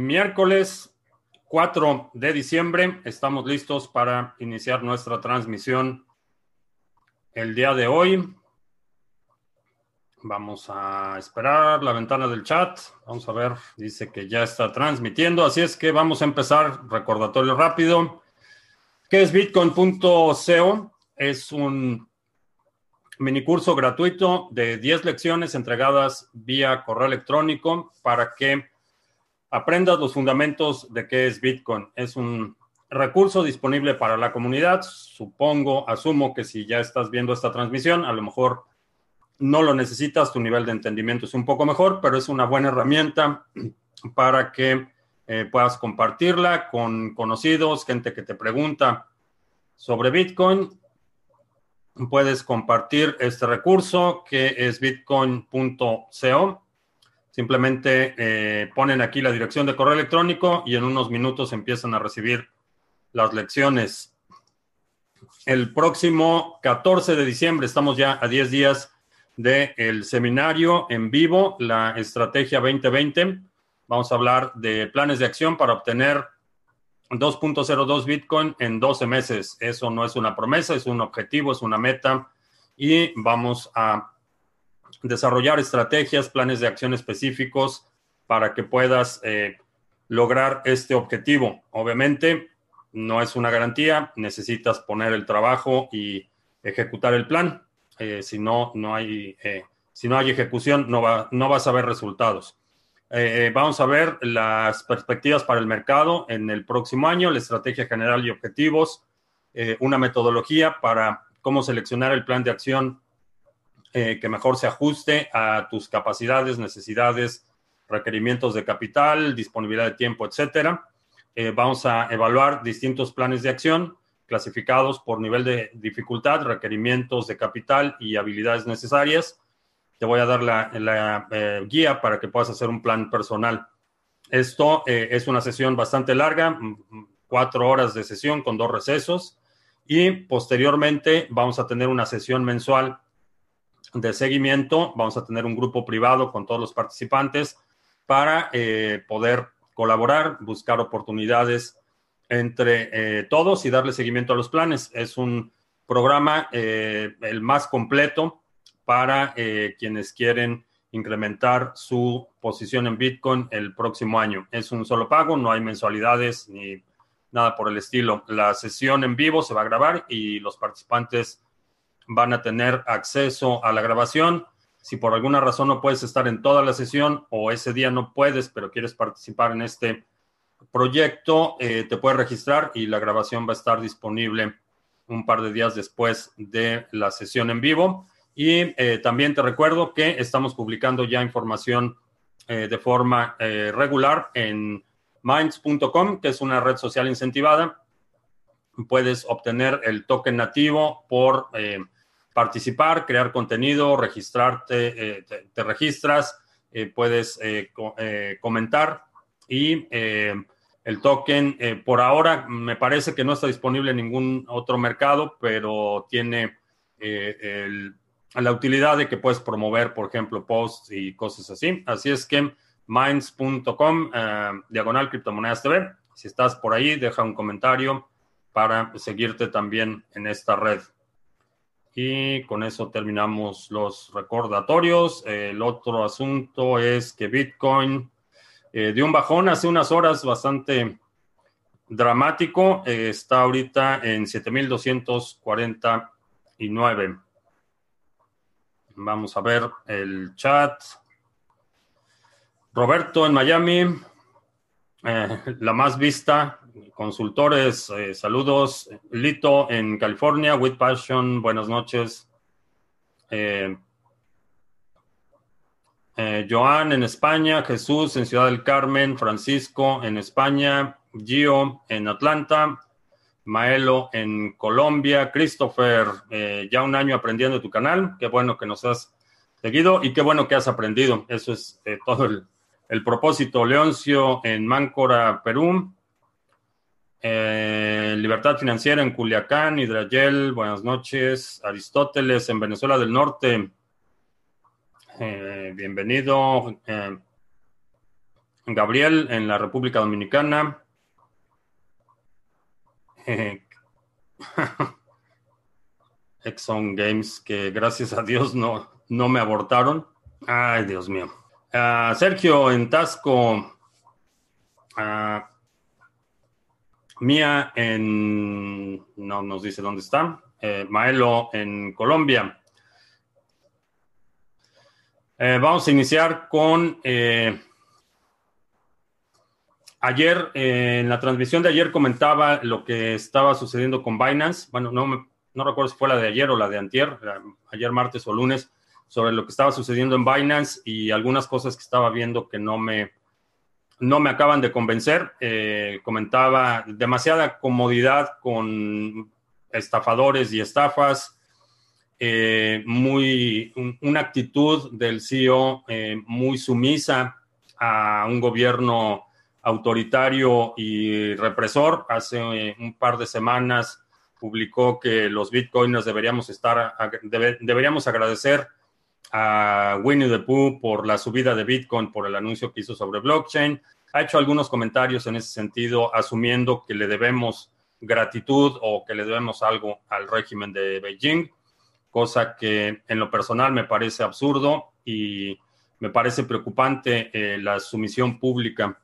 Miércoles 4 de diciembre, estamos listos para iniciar nuestra transmisión el día de hoy. Vamos a esperar la ventana del chat. Vamos a ver, dice que ya está transmitiendo, así es que vamos a empezar. Recordatorio rápido. ¿Qué es Bitcoin.co? Es un minicurso gratuito de 10 lecciones entregadas vía correo electrónico para que aprendas los fundamentos de qué es Bitcoin. Es un recurso disponible para la comunidad. Supongo, asumo que si ya estás viendo esta transmisión, a lo mejor no lo necesitas, tu nivel de entendimiento es un poco mejor, pero es una buena herramienta para que eh, puedas compartirla con conocidos, gente que te pregunta sobre Bitcoin. Puedes compartir este recurso que es bitcoin.co. Simplemente eh, ponen aquí la dirección de correo electrónico y en unos minutos empiezan a recibir las lecciones. El próximo 14 de diciembre, estamos ya a 10 días del seminario en vivo, la Estrategia 2020. Vamos a hablar de planes de acción para obtener 2.02 Bitcoin en 12 meses. Eso no es una promesa, es un objetivo, es una meta y vamos a desarrollar estrategias, planes de acción específicos para que puedas eh, lograr este objetivo. Obviamente, no es una garantía, necesitas poner el trabajo y ejecutar el plan. Eh, si no, no hay, eh, si no hay ejecución, no, va, no vas a ver resultados. Vamos a ver las perspectivas para el mercado en el próximo año, la estrategia general y objetivos, una metodología para cómo seleccionar el plan de acción que mejor se ajuste a tus capacidades, necesidades, requerimientos de capital, disponibilidad de tiempo, etcétera. vamos a evaluar distintos planes de acción clasificados por nivel de dificultad, requerimientos de capital y habilidades necesarias. Te voy a dar la, eh, guía para que puedas hacer un plan personal. Esto eh, es una sesión bastante larga, cuatro horas de sesión con dos recesos y posteriormente vamos a tener una sesión mensual de seguimiento. Vamos a tener un grupo privado con todos los participantes para eh, poder colaborar, buscar oportunidades entre eh, todos y darle seguimiento a los planes. Es un programa eh, el más completo para quienes quieren incrementar su posición en Bitcoin el próximo año. Es un solo pago, no hay mensualidades ni nada por el estilo. La sesión en vivo se va a grabar y los participantes van a tener acceso a la grabación. Si por alguna razón no puedes estar en toda la sesión o ese día no puedes, pero quieres participar en este proyecto, eh, te puedes registrar y la grabación va a estar disponible un par de días después de la sesión en vivo. Y eh, también te recuerdo que estamos publicando ya información eh, de forma regular en minds.com, que es una red social incentivada. Puedes obtener el token nativo por participar, crear contenido, registrarte, te, registras, puedes comentar y el token, eh, por ahora, me parece que no está disponible en ningún otro mercado, pero tiene eh, la utilidad de que puedes promover, por ejemplo, posts y cosas así. Así es que minds.com, eh, diagonal criptomonedas TV. Si estás por ahí, deja un comentario para seguirte también en esta red. Y con eso terminamos los recordatorios. El otro asunto es que Bitcoin eh, de un bajón hace unas horas bastante dramático. Eh, está ahorita en 7249. Vamos a ver el chat. Roberto en Miami, eh, la más vista, consultores, saludos. Lito en California, With Passion, buenas noches. Eh, Joan en España, Jesús en Ciudad del Carmen, Francisco en España, Gio en Atlanta, Maelo en Colombia, Christopher, eh, ya un año aprendiendo tu canal, qué bueno que nos has seguido y qué bueno que has aprendido, eso es eh, todo el, propósito. Leoncio en Máncora, Perú, Libertad Financiera en Culiacán, Hidrayel, buenas noches, Aristóteles en Venezuela del Norte, eh, bienvenido. Eh, Gabriel en la República Dominicana. Exxon Games, que gracias a Dios no, no me abortaron. Ay, Dios mío. Ah, Sergio en Tasco. Ah, Mía en. No nos dice dónde está. Eh, Maelo en Colombia. Eh, vamos a iniciar con. Eh, ayer, en la transmisión de ayer comentaba lo que estaba sucediendo con Binance. Bueno, no, no recuerdo si fue la de ayer o la de antier, ayer martes o lunes, sobre lo que estaba sucediendo en Binance y algunas cosas que estaba viendo que no me, no me acaban de convencer. Eh, comentaba demasiada comodidad con estafadores y estafas. Eh, muy una actitud del CEO eh, muy sumisa a un gobierno autoritario y represor. Hace un par de semanas publicó que los bitcoiners deberíamos estar, deberíamos agradecer a Winnie the Pooh por la subida de Bitcoin, por el anuncio que hizo sobre blockchain. Ha hecho algunos comentarios en ese sentido, asumiendo que le debemos gratitud o que le debemos algo al régimen de Beijing, cosa que en lo personal me parece absurdo y me parece preocupante eh, la sumisión pública.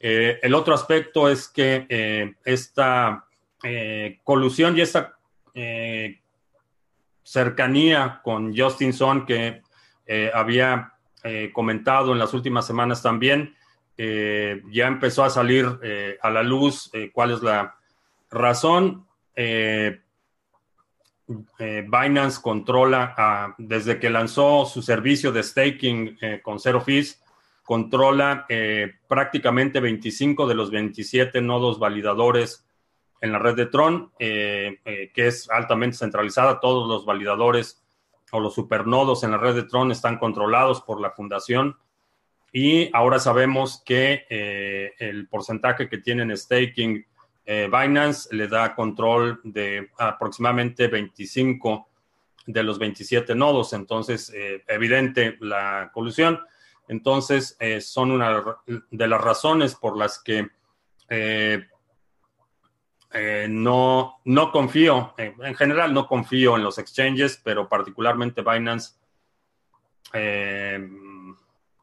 Eh, el otro aspecto es que eh, esta colusión y esta cercanía con Justin Son que eh, había comentado en las últimas semanas también, ya empezó a salir a la luz cuál es la razón. Binance controla, desde que lanzó su servicio de staking con Zero Fees, controla prácticamente 25 de los 27 nodos validadores en la red de Tron, eh, eh, que es altamente centralizada. Todos los validadores o los supernodos en la red de Tron están controlados por la fundación. Y ahora sabemos que eh, el porcentaje que tienen staking Binance le da control de aproximadamente 25 de los 27 nodos. Entonces, evidente la colusión. Entonces, son una de las razones por las que eh, no, no confío, en general no confío en los exchanges, pero particularmente Binance, eh,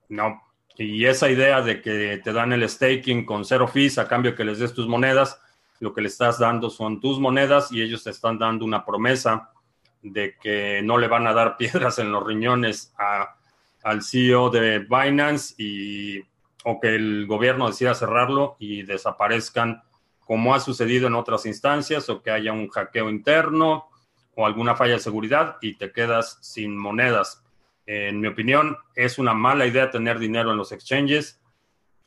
no. Y esa idea de que te dan el staking con cero fees a cambio que les des tus monedas, lo que le estás dando son tus monedas y ellos te están dando una promesa de que no le van a dar piedras en los riñones al CEO de Binance y, o que el gobierno decida cerrarlo y desaparezcan como ha sucedido en otras instancias, o que haya un hackeo interno o alguna falla de seguridad y te quedas sin monedas. En mi opinión, es una mala idea tener dinero en los exchanges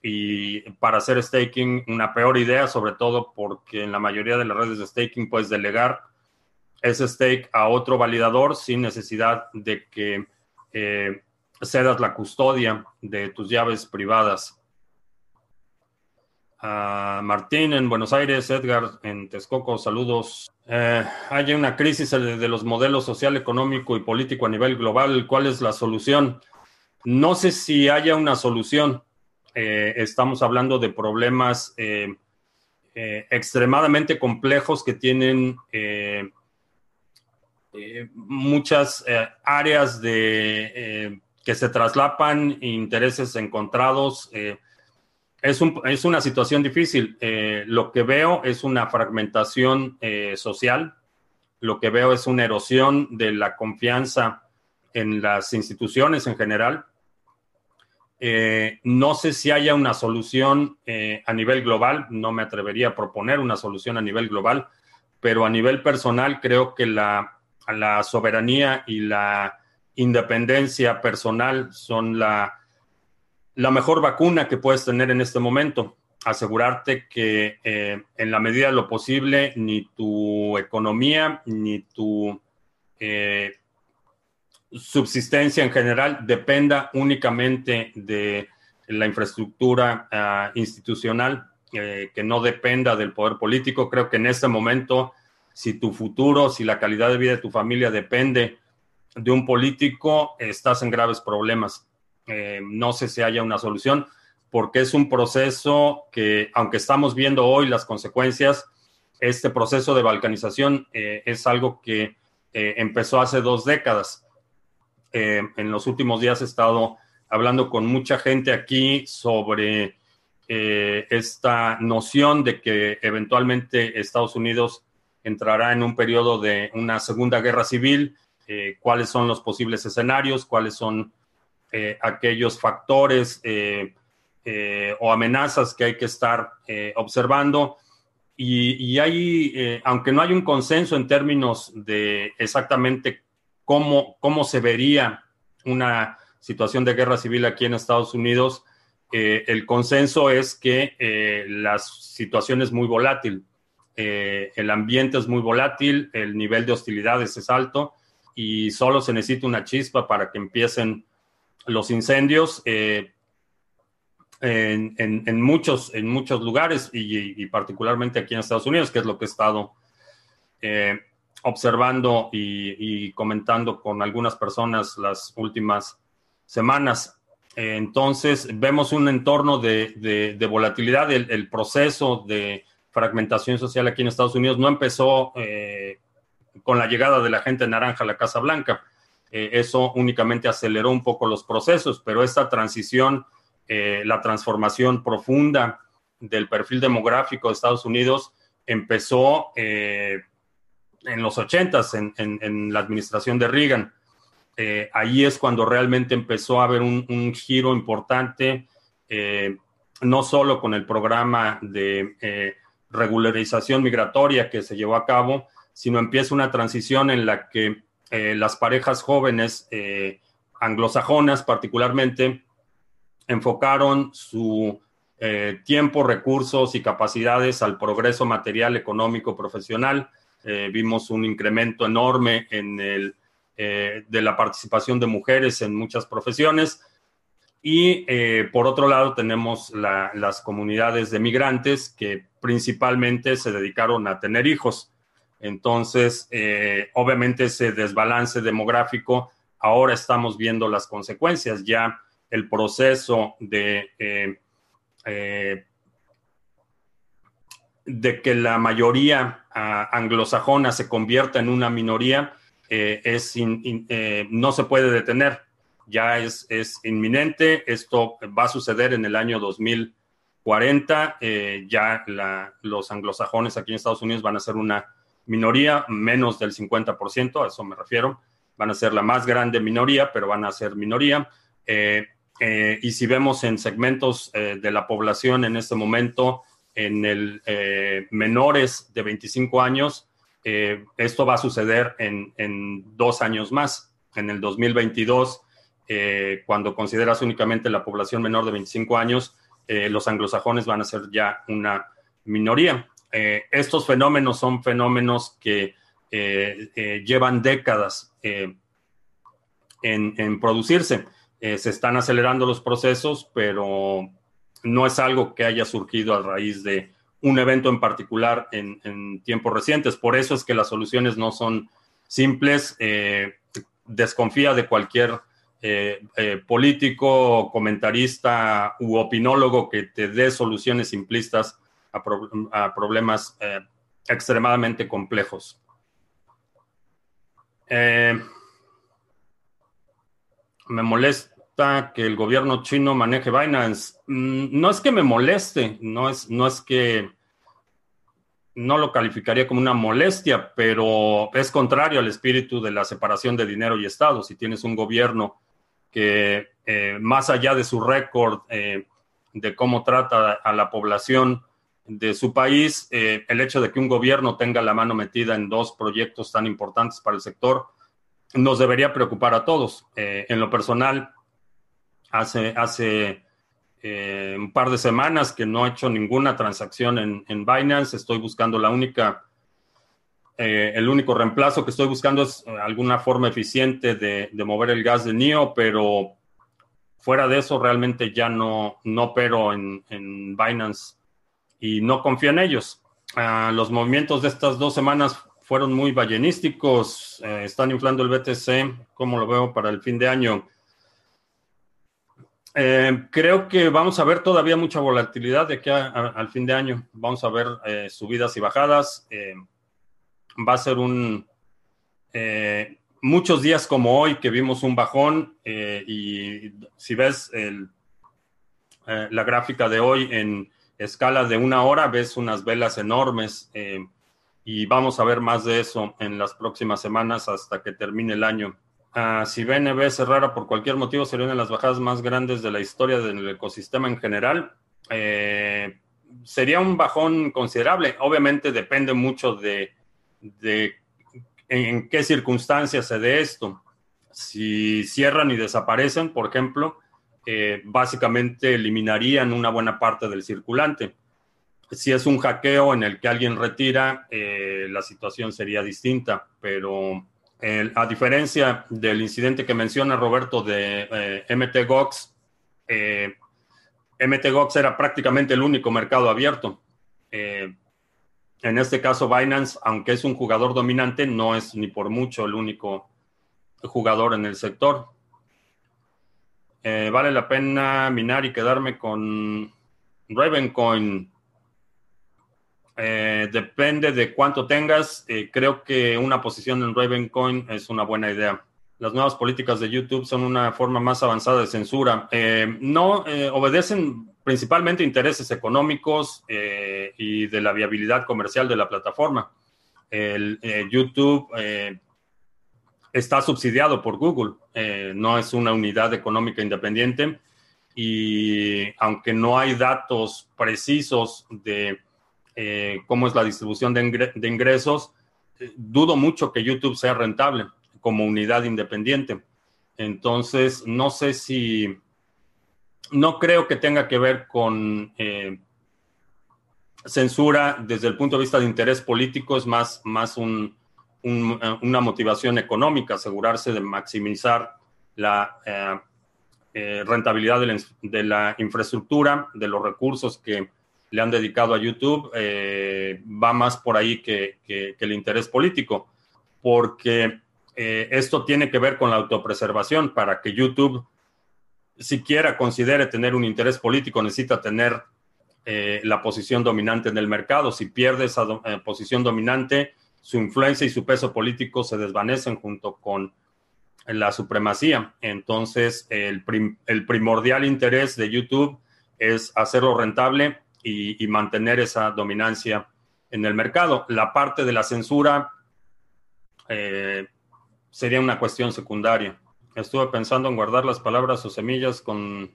y para hacer staking una peor idea, sobre todo porque en la mayoría de las redes de staking puedes delegar ese stake a otro validador sin necesidad de que eh, cedas la custodia de tus llaves privadas. Martín en Buenos Aires, Edgar en Texcoco, saludos. Eh, hay una crisis de, los modelos social, económico y político a nivel global. ¿Cuál es la solución? No sé si haya una solución. Eh, estamos hablando de problemas eh, extremadamente complejos que tienen muchas áreas de que se traslapan, intereses encontrados es, es una situación difícil. Eh, lo que veo es una fragmentación eh, social, lo que veo es una erosión de la confianza en las instituciones en general. Eh, no sé si haya una solución a nivel global, no me atrevería a proponer una solución a nivel global, pero a nivel personal creo que la, la soberanía y la independencia personal son la, la mejor vacuna que puedes tener en este momento. Asegurarte que eh, en la medida de lo posible ni tu economía ni tu eh, subsistencia en general dependa únicamente de la infraestructura ah, institucional, eh, que no dependa del poder político. Creo que en este momento, si tu futuro, si la calidad de vida de tu familia depende de un político, estás en graves problemas. Eh, no sé si haya una solución. porque es un proceso que, aunque estamos viendo hoy las consecuencias, este proceso de balcanización eh, es algo que eh, empezó hace dos décadas. En los últimos días he estado hablando con mucha gente aquí sobre esta noción de que eventualmente Estados Unidos entrará en un periodo de una segunda guerra civil, cuáles son los posibles escenarios, cuáles son aquellos factores o amenazas que hay que estar observando. Y, hay, eh, aunque no hay un consenso en términos de exactamente cómo, cómo se vería una situación de guerra civil aquí en Estados Unidos, eh, el consenso es que eh, la situación es muy volátil, el ambiente es muy volátil, el nivel de hostilidades es alto y solo se necesita una chispa para que empiecen los incendios en, muchos, en muchos lugares y, particularmente aquí en Estados Unidos, que es lo que he estado eh, observando y, comentando con algunas personas las últimas semanas. entonces, vemos un entorno de, volatilidad. El, proceso de fragmentación social aquí en Estados Unidos no empezó eh, con la llegada de la gente naranja a la Casa Blanca. Eh, eso únicamente aceleró un poco los procesos, pero esta transición eh, la transformación profunda del perfil demográfico de Estados Unidos empezó eh, en los 80 en, en, la administración de Reagan. Ahí es cuando realmente empezó a haber un, giro importante, no solo con el programa de regularización migratoria que se llevó a cabo, sino empieza una transición en la que las parejas jóvenes anglosajonas particularmente enfocaron su eh, tiempo, recursos y capacidades al progreso material, económico, profesional. Eh, vimos un incremento enorme en el, eh, de la participación de mujeres en muchas profesiones. Y por otro lado tenemos las comunidades de migrantes que principalmente se dedicaron a tener hijos. Entonces, obviamente ese desbalance demográfico, ahora estamos viendo las consecuencias. Ya el proceso de, eh, eh, de que la mayoría ah, anglosajona se convierta en una minoría eh, es no se puede detener. Ya es, es, inminente. Esto va a suceder en el año 2040. ya los anglosajones aquí en Estados Unidos van a ser una minoría, menos del 50%, a eso me refiero. Van a ser la más grande minoría, pero van a ser minoría. Eh, y si vemos en segmentos eh, de la población en este momento, en el eh, menores de 25 años, esto va a suceder en, en, dos años más. En el 2022, cuando consideras únicamente la población menor de 25 años, los anglosajones van a ser ya una minoría. Estos fenómenos son fenómenos que llevan décadas en, producirse. Eh, se están acelerando los procesos, pero no es algo que haya surgido a raíz de un evento en particular en, tiempos recientes. Por eso es que las soluciones no son simples. Eh, desconfía de cualquier eh, político, comentarista u opinólogo que te dé soluciones simplistas a, problemas extremadamente complejos. me molesta que el gobierno chino maneje Binance. Mm, no es que me moleste, no es, no es que no lo calificaría como una molestia, pero es contrario al espíritu de la separación de dinero y Estado. Si tienes un gobierno que, eh, más allá de su récord eh, de cómo trata a la población de su país, eh, el hecho de que un gobierno tenga la mano metida en dos proyectos tan importantes para el sector nos debería preocupar a todos. en lo personal, hace, hace eh, un par de semanas que no he hecho ninguna transacción en, Binance. Estoy buscando la única, eh, el único reemplazo que estoy buscando es eh, alguna forma eficiente de, mover el gas de NIO, pero fuera de eso realmente ya no, no opero en, Binance y no confío en ellos. Ah, los movimientos de estas dos semanas fueron muy ballenísticos, están inflando el BTC, como lo veo para el fin de año. Eh, creo que vamos a ver todavía mucha volatilidad de aquí al fin de año. Vamos a ver eh, subidas y bajadas. Eh, va a ser un muchos días como hoy que vimos un bajón y si ves la gráfica de hoy en escala de una hora, ves unas velas enormes y vamos a ver más de eso en las próximas semanas hasta que termine el año. Uh, si BNB cerrara por cualquier motivo, sería una de las bajadas más grandes de la historia del ecosistema en general. Eh, sería un bajón considerable. Obviamente depende mucho de, en, qué circunstancias se dé esto. Si cierran y desaparecen, por ejemplo, eh, básicamente eliminarían una buena parte del circulante. Si es un hackeo en el que alguien retira, eh, la situación sería distinta, pero a diferencia del incidente que menciona Roberto de eh, MTGOX, eh, MTGOX era prácticamente el único mercado abierto. En este caso, Binance, aunque es un jugador dominante, no es ni por mucho el único jugador en el sector. Vale la pena minar y quedarme con Ravencoin. Eh, depende de cuánto tengas. Eh, creo que una posición en Ravencoin es una buena idea. Las nuevas políticas de YouTube son una forma más avanzada de censura. Eh, no obedecen principalmente intereses económicos y de la viabilidad comercial de la plataforma. YouTube está subsidiado por Google, no es una unidad económica independiente y aunque no hay datos precisos de eh, cómo es la distribución de, ingresos, eh, dudo mucho que YouTube sea rentable como unidad independiente. Entonces, no sé si, no creo que tenga que ver con eh, censura desde el punto de vista de interés político, es más, más una motivación económica, asegurarse de maximizar la rentabilidad de la infraestructura, de los recursos que le han dedicado a YouTube eh, va más por ahí que, el interés político, porque eh, esto tiene que ver con la autopreservación. Para que YouTube siquiera considere tener un interés político, necesita tener eh, la posición dominante en el mercado. Si pierde esa posición dominante, su influencia y su peso político se desvanecen junto con la supremacía. Entonces, el, el primordial interés de YouTube es hacerlo rentable y, mantener esa dominancia en el mercado. La parte de la censura eh, sería una cuestión secundaria. Estuve pensando en guardar las palabras o semillas con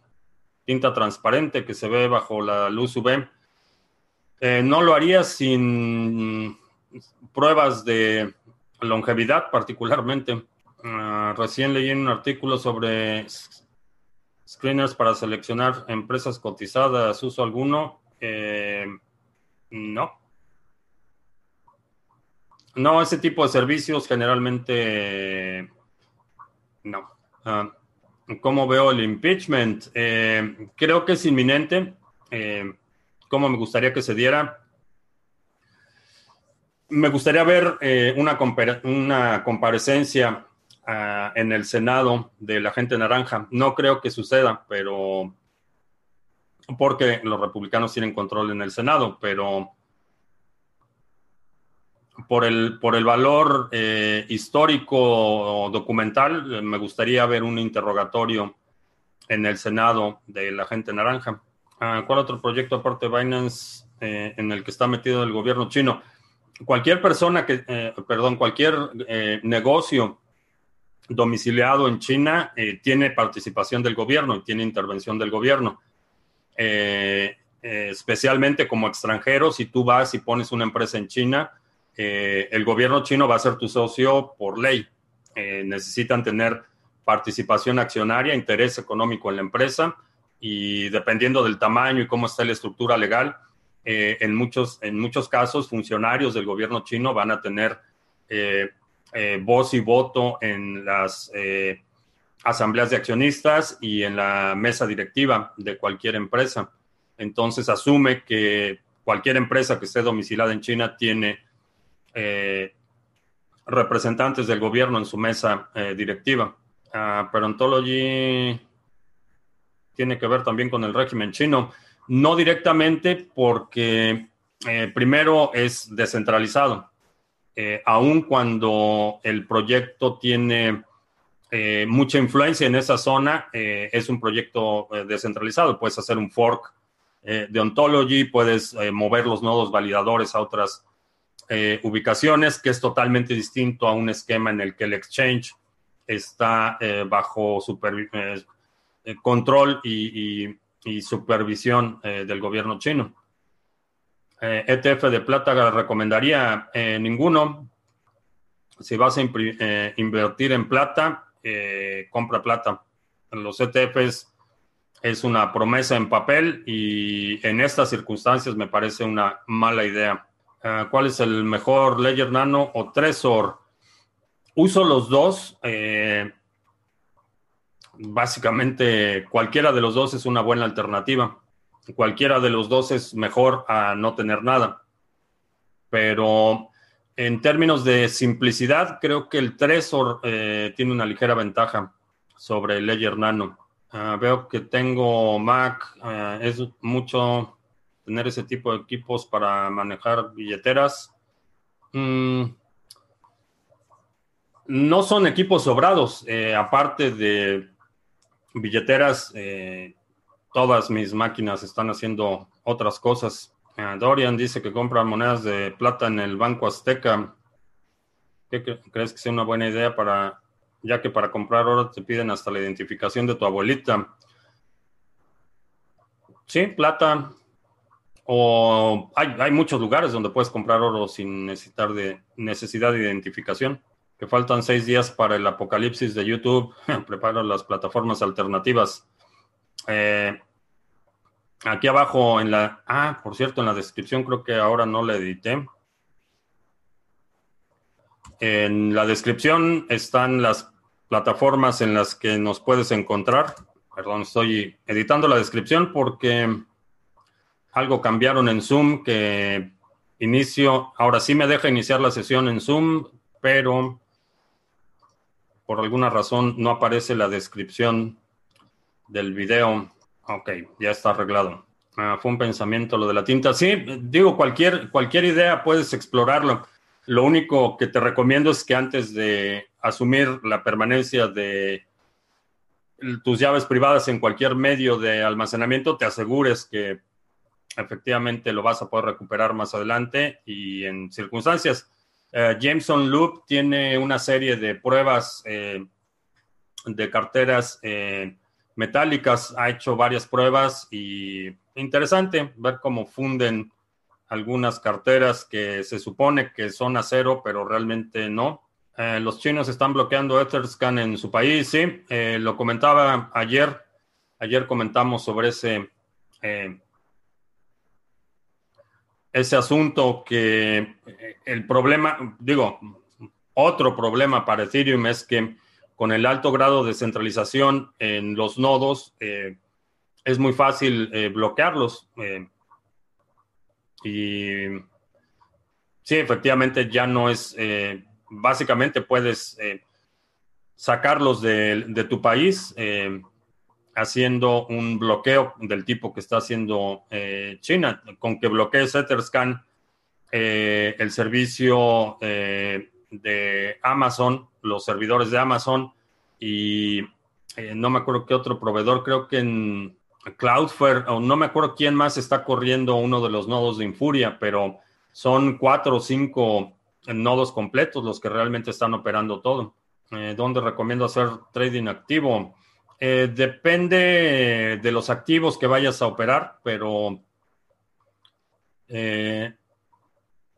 tinta transparente que se ve bajo la luz UV. Eh, no lo haría sin pruebas de longevidad particularmente. Ah, recién leí un artículo sobre screeners para seleccionar empresas cotizadas, uso alguno. Eh, no. No, ese tipo de servicios generalmente no. Ah, ¿Cómo veo el impeachment? Eh, creo que es inminente. Eh, ¿Cómo me gustaría que se diera? Me gustaría ver una, una, comparecencia ah, en el Senado de la gente naranja. No creo que suceda, pero porque los republicanos tienen control en el Senado, pero por el, por el valor eh, histórico documental, me gustaría ver un interrogatorio en el Senado de la gente naranja. Ah, ¿Cuál otro proyecto aparte de Binance eh, en el que está metido el gobierno chino? Cualquier persona que, eh, perdón, cualquier negocio domiciliado en China tiene participación del gobierno y tiene intervención del gobierno. Eh, eh, especialmente como extranjero, si tú vas y pones una empresa en China, eh, el gobierno chino va a ser tu socio por ley. necesitan tener participación accionaria, interés económico en la empresa y dependiendo del tamaño y cómo está la estructura legal, en, muchos, en muchos casos funcionarios del gobierno chino van a tener voz y voto en las asambleas de accionistas y en la mesa directiva de cualquier empresa. Entonces asume que cualquier empresa que esté domiciliada en China tiene eh, representantes del gobierno en su mesa eh, directiva. Uh, pero Ontology tiene que ver también con el régimen chino. No directamente porque primero es descentralizado. aun cuando el proyecto tiene mucha influencia en esa zona, es un proyecto descentralizado. Puedes hacer un fork de ontology, puedes mover los nodos validadores a otras eh, ubicaciones, que es totalmente distinto a un esquema en el que el exchange está eh, bajo eh, control y, supervisión del gobierno chino. ETF e de plata recomendaría ninguno. Si vas a invertir en plata, compra plata. Los ETFs es una promesa en papel y en estas circunstancias me parece una mala idea. ¿Cuál es el mejor Ledger Nano o Trezor? Uso los dos. Eh, básicamente, cualquiera de los dos es una buena alternativa. Cualquiera de los dos es mejor a no tener nada. Pero en términos de simplicidad, creo que el Trezor eh, tiene una ligera ventaja sobre el Ledger Nano. Ah, veo que tengo Mac, ah, es mucho tener ese tipo de equipos para manejar billeteras. Mm, no son equipos sobrados, eh, aparte de billeteras, eh, todas mis máquinas están haciendo otras cosas. Eh, Dorian dice que compra monedas de plata en el Banco Azteca. ¿Qué crees que sea una buena idea para, ya que para comprar oro te piden hasta la identificación de tu abuelita? Sí, plata, o hay, muchos lugares donde puedes comprar oro sin necesitar de necesidad de identificación. Que faltan seis días para el apocalipsis de YouTube. Preparo las plataformas alternativas. Eh, aquí abajo en la... Ah, por cierto, en la descripción creo que ahora no la edité. En la descripción están las plataformas en las que nos puedes encontrar. Perdón, estoy editando la descripción porque algo cambiaron en Zoom que inicio, ahora sí me deja iniciar la sesión en Zoom, pero por alguna razón no aparece la descripción del video. Ok, ya está arreglado. Ah, fue un pensamiento lo de la tinta. Sí, digo, cualquier, cualquier idea puedes explorarlo. Lo único que te recomiendo es que antes de asumir la permanencia de tus llaves privadas en cualquier medio de almacenamiento, te asegures que efectivamente lo vas a poder recuperar más adelante y en circunstancias. Eh, Jameson Loop tiene una serie de pruebas eh, de carteras eh, metálicas, ha hecho varias pruebas y interesante ver cómo funden algunas carteras que se supone que son acero, pero realmente no. los chinos están bloqueando Etherscan en su país, sí, lo comentaba ayer, ayer comentamos sobre ese ese asunto que eh, el problema, digo, otro problema para Ethereum es que con el alto grado de centralización en los nodos eh, es muy fácil eh, bloquearlos. y sí, efectivamente ya no es, básicamente puedes sacarlos de, de, tu país haciendo un bloqueo del tipo que está haciendo eh, China. Con que bloquees Etherscan, eh, el servicio eh, de Amazon, los servidores de Amazon y no me acuerdo qué otro proveedor, creo que en Cloudflare, o no me acuerdo quién más está corriendo uno de los nodos de Infuria, pero son cuatro o cinco nodos completos los que realmente están operando todo. ¿Dónde recomiendo hacer trading activo? Eh, depende de los activos que vayas a operar, pero eh,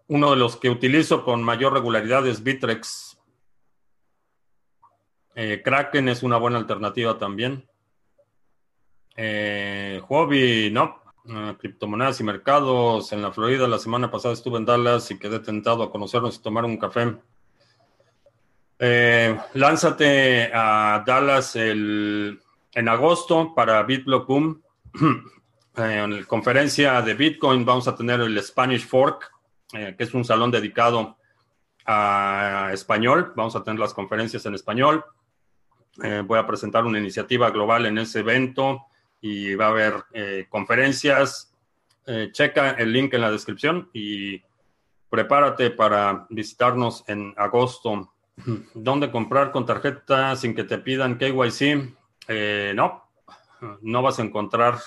uno de los que utilizo con mayor regularidad es Bitrex. Eh, Kraken es una buena alternativa también. hobby, no. criptomonedas y mercados en la Florida. La semana pasada estuve en Dallas y quedé tentado a conocernos y tomar un café. Eh, lánzate a Dallas en agosto para BitBlockBoom. Eh, en la conferencia de Bitcoin vamos a tener el Spanish Fork, eh, que es un salón dedicado a español. Vamos a tener las conferencias en español. voy a presentar una iniciativa global en ese evento. y va a haber conferencias. checa el link en la descripción y prepárate para visitarnos en agosto. ¿Dónde comprar con tarjeta sin que te pidan KYC? no, no vas a encontrar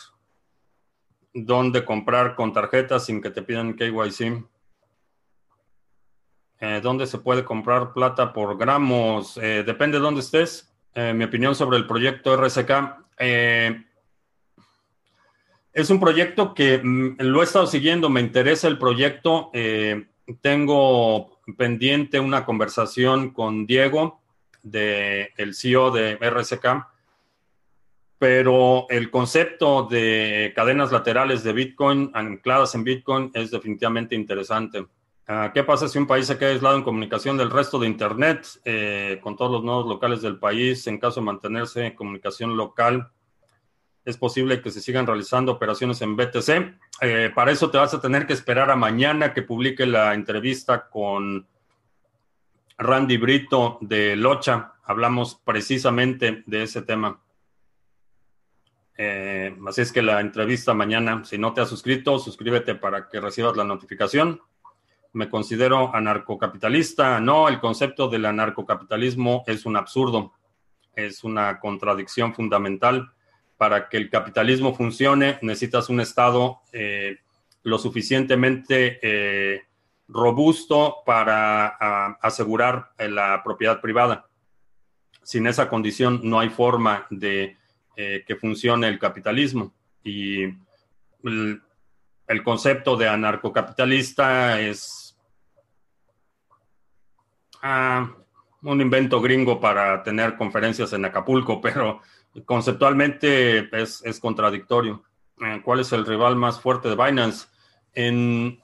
dónde comprar con tarjeta sin que te pidan KYC. Eh, ¿Dónde se puede comprar plata por gramos? Eh, depende de dónde estés. Eh, mi opinión sobre el proyecto RSK. es un proyecto que mm, lo he estado siguiendo, me interesa el proyecto. tengo pendiente una conversación con Diego, de, el CEO de RSK pero el concepto de cadenas laterales de Bitcoin ancladas en Bitcoin es definitivamente interesante. Ah, ¿Qué pasa si un país se queda aislado en comunicación del resto de Internet eh, con todos los nodos locales del país? En caso de mantenerse en comunicación local, es posible que se sigan realizando operaciones en BTC. Eh, para eso te vas a tener que esperar a mañana que publique la entrevista con Randy Brito de Locha. Hablamos precisamente de ese tema. Eh, así es que la entrevista mañana, si no te has suscrito, suscríbete para que recibas la notificación. Me considero anarcocapitalista. No, el concepto del anarcocapitalismo es un absurdo, es una contradicción fundamental. Para que el capitalismo funcione, necesitas un Estado eh, lo suficientemente eh, robusto para asegurar la propiedad privada. Sin esa condición no hay forma de eh, que funcione el capitalismo. Y el, concepto de anarcocapitalista es ah, un invento gringo para tener conferencias en Acapulco, pero conceptualmente es, contradictorio. Eh, ¿Cuál es el rival más fuerte de Binance? En,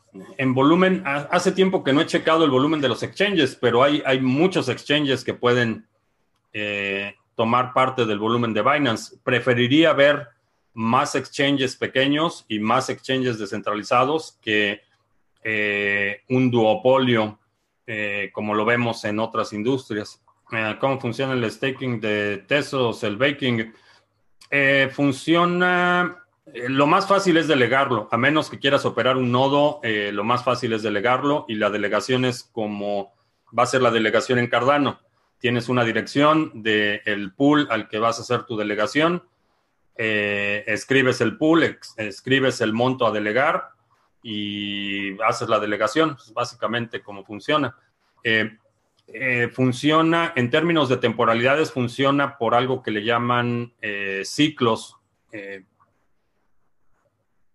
volumen, hace tiempo que no he checado el volumen de los exchanges, pero hay, muchos exchanges que pueden eh, tomar parte del volumen de Binance. Preferiría ver más exchanges pequeños y más exchanges descentralizados que eh, un duopolio como lo vemos en otras industrias. Eh, ¿Cómo funciona el staking de Tesos, el baking? funciona, lo más fácil es delegarlo, a menos que quieras operar un nodo, lo más fácil es delegarlo y la delegación es como va a ser la delegación en Cardano tienes una dirección del pool al que vas a hacer tu delegación, eh, escribes el pool, escribes el monto a delegar y haces la delegación. Es básicamente cómo funciona. Eh, eh, funciona, en términos de temporalidades, funciona por algo que le llaman ciclos.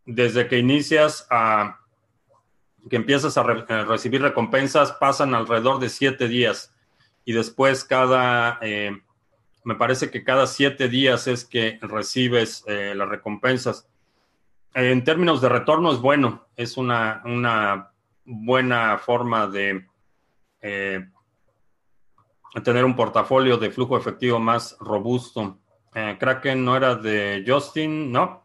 desde que inicias a que empiezas a recibir recompensas, pasan alrededor de siete días y después cada, eh, me parece que cada siete días es que recibes eh, las recompensas. En términos de retorno es bueno, es una, una buena forma de eh, tener un portafolio de flujo efectivo más robusto. Kraken no era de Justin, ¿no?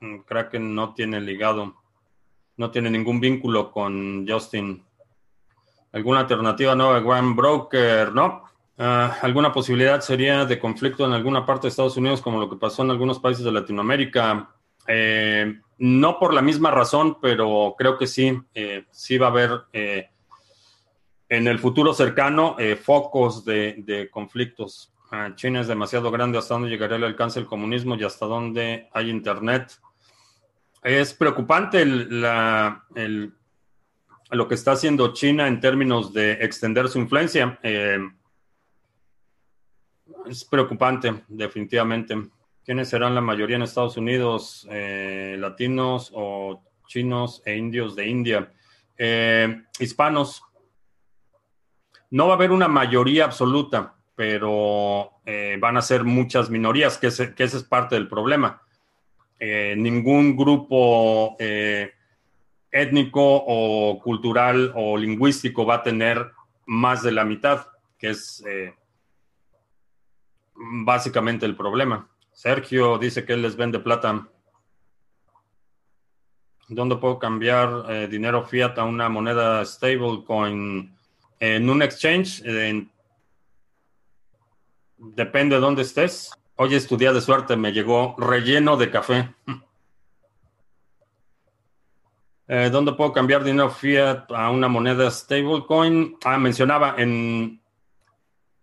Mm, Kraken no tiene ligado, no tiene ningún vínculo con Justin alguna alternativa nueva de One Broker, ¿no? Ah, alguna posibilidad sería de conflicto en alguna parte de Estados Unidos, como lo que pasó en algunos países de Latinoamérica. Eh, no por la misma razón, pero creo que sí, eh, sí va a haber eh, en el futuro cercano focos de, conflictos. Ah, China es demasiado grande, ¿hasta dónde llegaría el alcance del comunismo y hasta dónde hay Internet? Es preocupante lo que está haciendo China en términos de extender su influencia. Eh, es preocupante, definitivamente. ¿Quiénes serán la mayoría en Estados Unidos? Eh, ¿Latinos o chinos e indios de India? Eh, hispanos. No va a haber una mayoría absoluta, pero van a ser muchas minorías, que, ese, es parte del problema. ningún grupo étnico o cultural o lingüístico va a tener más de la mitad, que es eh, básicamente el problema. Sergio dice que él les vende plata. ¿Dónde puedo cambiar eh, dinero fiat a una moneda stablecoin? En un exchange, depende de dónde estés. Hoy estudié de suerte, me llegó relleno de café. Eh, ¿Dónde puedo cambiar dinero fiat a una moneda stablecoin? Ah, mencionaba en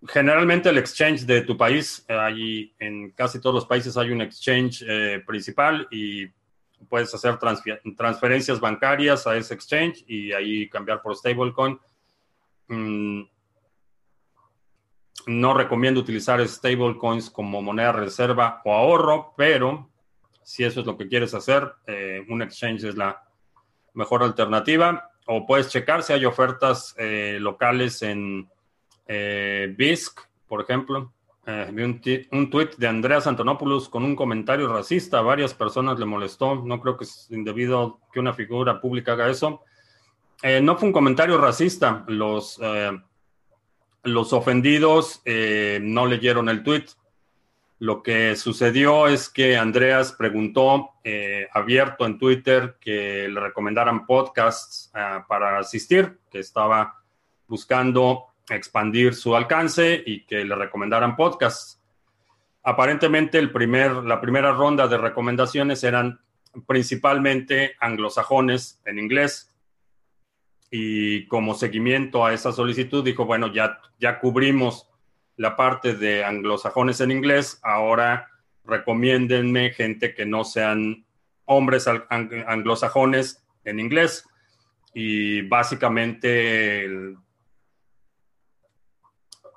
generalmente el exchange de tu país, hay, en casi todos los países hay un exchange eh, principal y puedes hacer transferencias bancarias a ese exchange y ahí cambiar por stablecoin. Mm, no recomiendo utilizar stablecoins como moneda reserva o ahorro, pero si eso es lo que quieres hacer, eh, un exchange es la mejor alternativa. O puedes checar si hay ofertas eh, locales en eh, BISC, por ejemplo. Eh, vi un, tweet de Andreas Antonopoulos con un comentario racista. Varias personas le molestó. No creo que es indebido que una figura pública haga eso. Eh, no fue un comentario racista. Los, los ofendidos no leyeron el tweet. Lo que sucedió es que Andreas preguntó abierto en Twitter que le recomendaran podcasts para asistir, que estaba buscando expandir su alcance y que le recomendaran podcasts. Aparentemente el primer, la primera ronda de recomendaciones eran principalmente anglosajones en inglés. Y como seguimiento a esa solicitud dijo, bueno, ya, ya cubrimos la parte de anglosajones en inglés, ahora recomiéndenme gente que no sean hombres anglosajones en inglés. Y básicamente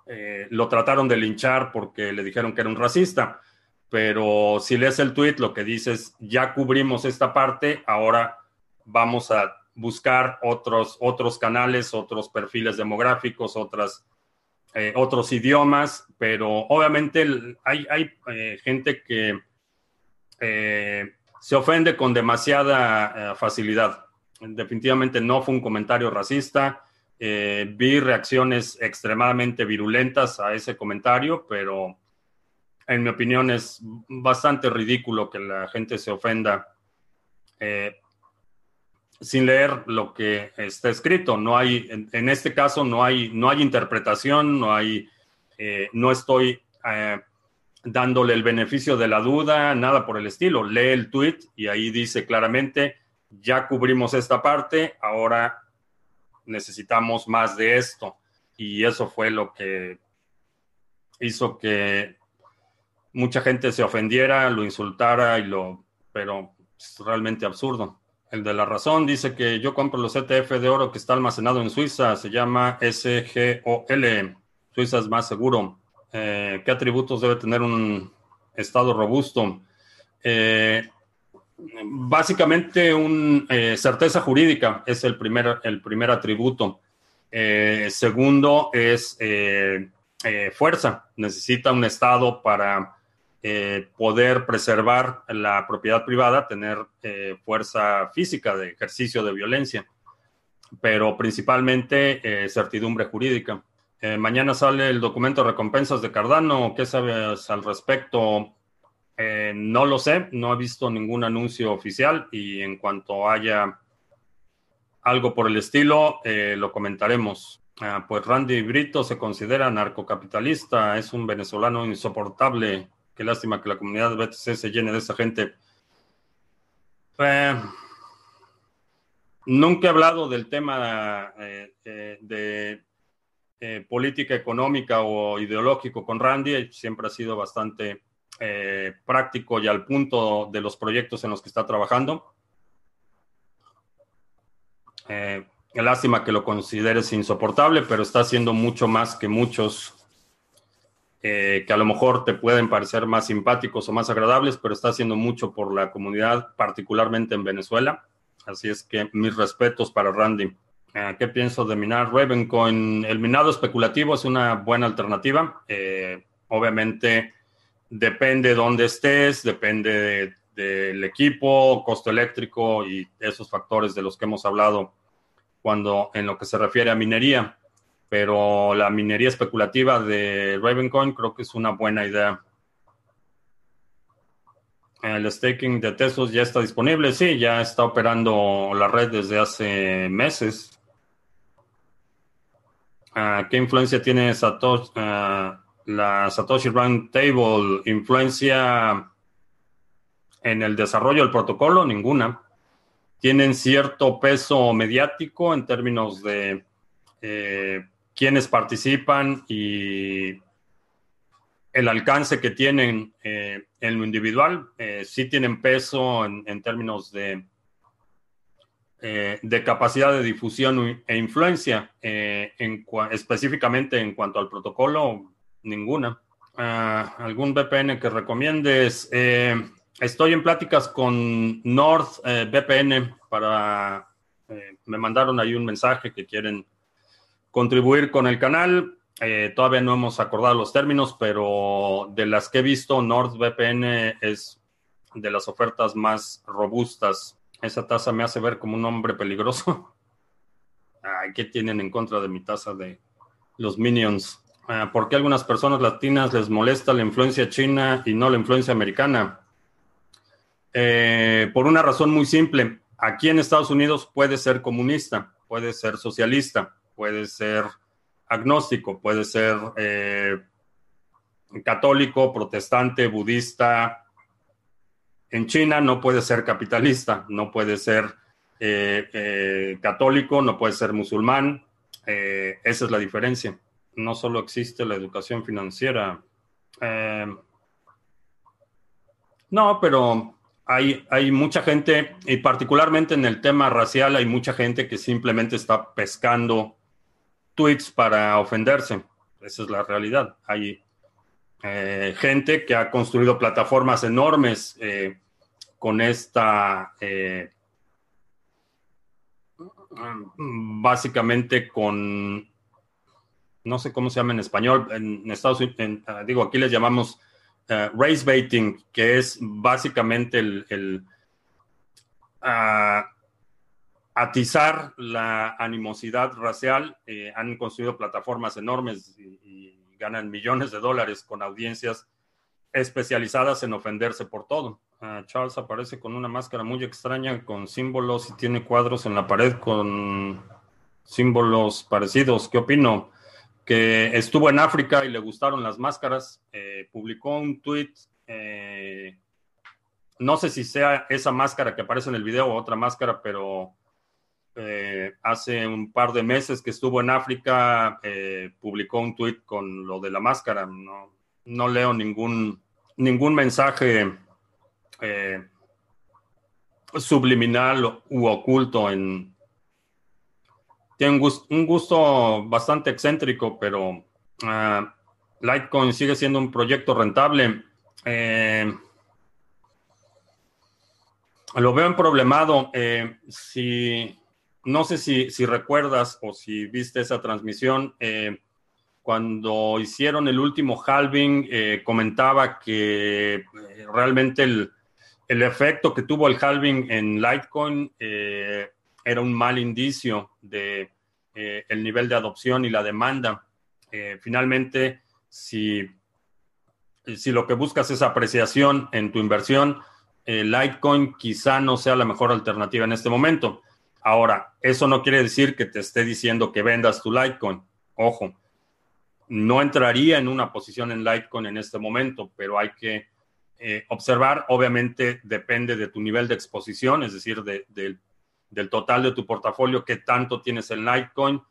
eh, lo trataron de linchar porque le dijeron que era un racista. Pero si lees el tweet, lo que dice es, ya cubrimos esta parte, ahora vamos a buscar otros, otros canales, otros perfiles demográficos, otras, eh, otros idiomas, pero obviamente hay, hay eh, gente que se ofende con demasiada facilidad. Definitivamente no fue un comentario racista eh, vi reacciones extremadamente virulentas a ese comentario, pero en mi opinión es bastante ridículo que la gente se ofenda eh, sin leer lo que está escrito. No hay, en, este caso, no hay, no hay interpretación, no hay, eh, no estoy dándole el beneficio de la duda, nada por el estilo. Lee el tweet y ahí dice claramente, ya cubrimos esta parte, ahora necesitamos más de esto. Y eso fue lo que hizo que mucha gente se ofendiera, lo insultara y lo, pero es realmente absurdo. El de la razón dice que yo compro los ETF de oro que está almacenado en Suiza, se llama SGOL. Suiza es más seguro. Eh, ¿Qué atributos debe tener un estado robusto? Eh, básicamente un eh, certeza jurídica es el primer, el primer atributo. Eh, segundo es fuerza. Necesita un Estado para poder preservar la propiedad privada, tener fuerza física de ejercicio de violencia, pero principalmente certidumbre jurídica. mañana sale el documento de recompensas de Cardano. ¿Qué sabes al respecto? Eh, no lo sé, no he visto ningún anuncio oficial y en cuanto haya algo por el estilo, eh, lo comentaremos. Ah, pues Randy Brito se considera narcocapitalista, es un venezolano insoportable. Qué lástima que la comunidad BTC se llene de esa gente. Eh, nunca he hablado del tema de política económica o ideológico con Randy, siempre ha sido bastante eh, práctico y al punto de los proyectos en los que está trabajando. Eh, lástima que lo consideres insoportable, pero está haciendo mucho más que muchos eh, que a lo mejor te pueden parecer más simpáticos o más agradables, pero está haciendo mucho por la comunidad, particularmente en Venezuela. Así es que mis respetos para Randy. Eh, ¿Qué pienso de minar Ravencoin? El minado especulativo es una buena alternativa. obviamente depende de dónde estés, depende del equipo, costo eléctrico y esos factores de los que hemos hablado cuando en lo que se refiere a minería. Pero la minería especulativa de Ravencoin creo que es una buena idea. El staking de Tesos ya está disponible, sí, ya está operando la red desde hace meses. Ah, ¿Qué influencia tiene Satoshi? Ah, la Satoshi Round Table influencia en el desarrollo del protocolo? Ninguna. Tienen cierto peso mediático en términos de eh, quienes participan y el alcance que tienen eh, en lo individual. Eh, sí tienen peso en, términos de, de capacidad de difusión e influencia. específicamente en cuanto al protocolo, ninguna. Ah, ¿Algún VPN que recomiendes? estoy en pláticas con NordVPN para... me mandaron ahí un mensaje que quieren contribuir con el canal. Eh, todavía no hemos acordado los términos, pero de las que he visto, NordVPN es de las ofertas más robustas. Esa taza me hace ver como un hombre peligroso. ¿Qué tienen en contra de mi taza de los Minions? Ah, ¿Por qué a algunas personas latinas les molesta la influencia china y no la influencia americana? Eh, por una razón muy simple. Aquí en Estados Unidos puede ser comunista, puede ser socialista puede ser agnóstico, puede ser eh, católico, protestante, budista. En China no puede ser capitalista, no puede ser eh, eh, católico, no puede ser musulmán. esa es la diferencia. No solo existe la educación financiera. no, pero hay, hay, mucha gente, y particularmente en el tema racial, hay mucha gente que simplemente está pescando tweets para ofenderse. Esa es la realidad. Hay eh, gente que ha construido plataformas enormes eh, con esta, eh, básicamente con, no sé cómo se llama en español, en Estados Unidos, ah, digo, aquí les llamamos race baiting, que es básicamente el, ah, atizar la animosidad racial. Eh, han construido plataformas enormes y, ganan millones de dólares con audiencias especializadas en ofenderse por todo. Ah, Charles aparece con una máscara muy extraña con símbolos y tiene cuadros en la pared con símbolos parecidos. ¿Qué opino? Que estuvo en África y le gustaron las máscaras. Eh, publicó un tweet. Eh, no sé si sea esa máscara que aparece en el video o otra máscara, pero eh, hace un par de meses que estuvo en África, eh, publicó un tweet con lo de la máscara. No, leo ningún, ningún mensaje eh, subliminal u oculto en... Tiene un gusto, bastante excéntrico, pero uh, Litecoin sigue siendo un proyecto rentable. lo veo en problemado. si no sé si, recuerdas o si viste esa transmisión. Eh, cuando hicieron el último halving, eh, comentaba que eh, realmente el, efecto que tuvo el halving en Litecoin era un mal indicio de el nivel de adopción y la demanda. finalmente, si, si lo que buscas es apreciación en tu inversión, Litecoin quizá no sea la mejor alternativa en este momento. Ahora, eso no quiere decir que te esté diciendo que vendas tu Litecoin. Ojo, no entraría en una posición en Litecoin en este momento, pero hay que eh, observar. Obviamente depende de tu nivel de exposición, es decir, del total de tu portafolio, qué tanto tienes en Litecoin.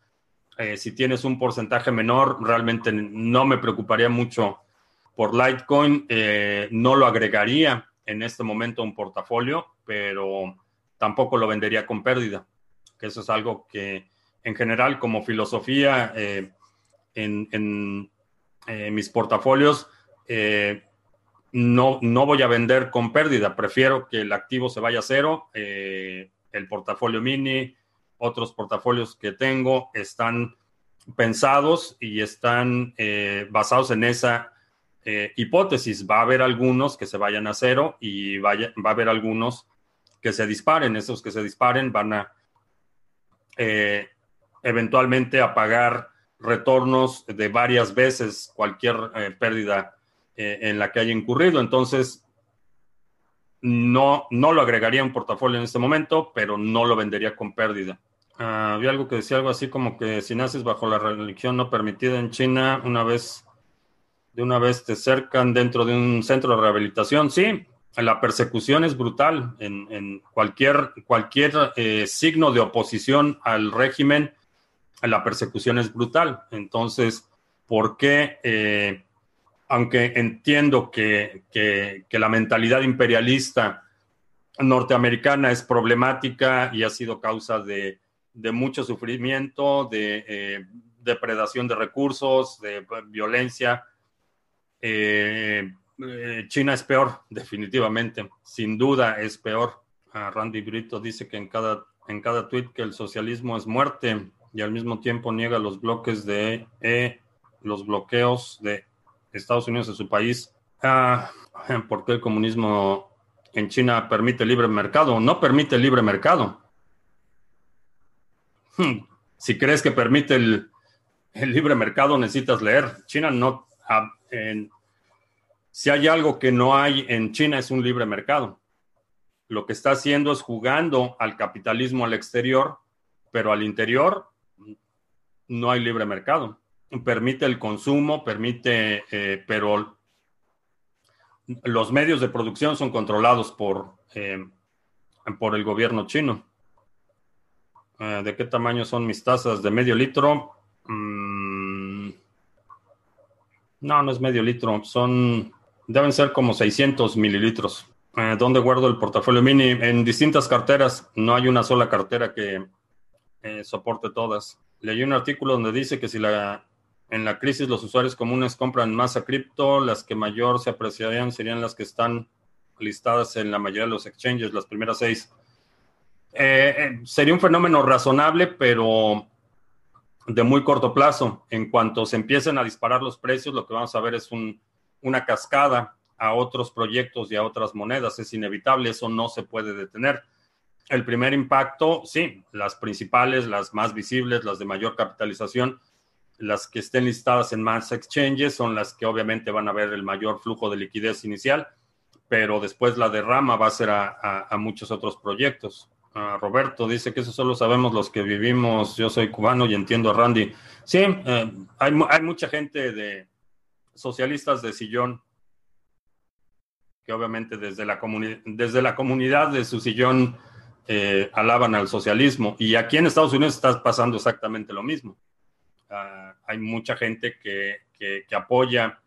Eh, si tienes un porcentaje menor, realmente no me preocuparía mucho por Litecoin. Eh, no lo agregaría en este momento a un portafolio, pero tampoco lo vendería con pérdida, que eso es algo que en general como filosofía eh, en, eh, mis portafolios eh, no, no voy a vender con pérdida, prefiero que el activo se vaya a cero, el portafolio mini, otros portafolios que tengo están pensados y están basados en esa hipótesis. Va a haber algunos que se vayan a cero y va a haber algunos que se disparen. Esos que se disparen van a eh, eventualmente a pagar retornos de varias veces cualquier eh, pérdida eh, en la que haya incurrido. Entonces, no, no lo agregaría en portafolio en este momento, pero no lo vendería con pérdida. Ah, había algo que decía algo así como que si naces bajo la religión no permitida en China, una vez De una vez te cercan dentro de un centro de rehabilitación. Sí, la persecución es brutal en, cualquier, cualquier eh, signo de oposición al régimen. La persecución es brutal. Entonces, ¿por qué? Eh, aunque entiendo que, la mentalidad imperialista norteamericana es problemática y ha sido causa de, mucho sufrimiento, de eh, depredación de recursos, de violencia. Eh, China es peor, definitivamente. Sin duda es peor. Randy Brito dice que en cada, en cada tweet que el socialismo es muerte y al mismo tiempo niega los bloques de los bloqueos de Estados Unidos en su país. Ah, ¿Por qué el comunismo en China permite libre mercado? No permite libre mercado. Hmm, si crees que permite el, libre mercado, necesitas leer. China no. Ah, si hay algo que no hay en China es un libre mercado. Lo que está haciendo es jugando al capitalismo al exterior, pero al interior no hay libre mercado permite el consumo, permite, eh, pero los medios de producción son controlados por, eh, por el gobierno chino. Eh, ¿De qué tamaño son mis tazas? ¿De medio litro? Mm, no, no es medio litro, son, deben ser como 600 mililitros. ¿Dónde guardo el portafolio mini? En distintas carteras, no hay una sola cartera que soporte todas. Leí un artículo donde dice que si la en la crisis los usuarios comunes compran más a cripto, las que mayor se apreciarían serían las que están listadas en la mayoría de los exchanges, las primeras seis. Eh, eh, sería un fenómeno razonable, pero de muy corto plazo. En cuanto se empiecen a disparar los precios, lo que vamos a ver es una cascada a otros proyectos y a otras monedas. Es inevitable, eso no se puede detener. El primer impacto, sí, las principales, las más visibles, las de mayor capitalización, las que estén listadas en más exchanges son las que obviamente van a ver el mayor flujo de liquidez inicial, pero después la derrama va a ser a, muchos otros proyectos. Roberto dice que eso solo sabemos los que vivimos. Yo soy cubano y entiendo a Randy. Sí, eh, hay, mucha gente de socialistas de sillón que obviamente desde la, desde la comunidad de su sillón eh, alaban al socialismo. Y aquí en Estados Unidos está pasando exactamente lo mismo. Ah, hay mucha gente que, apoya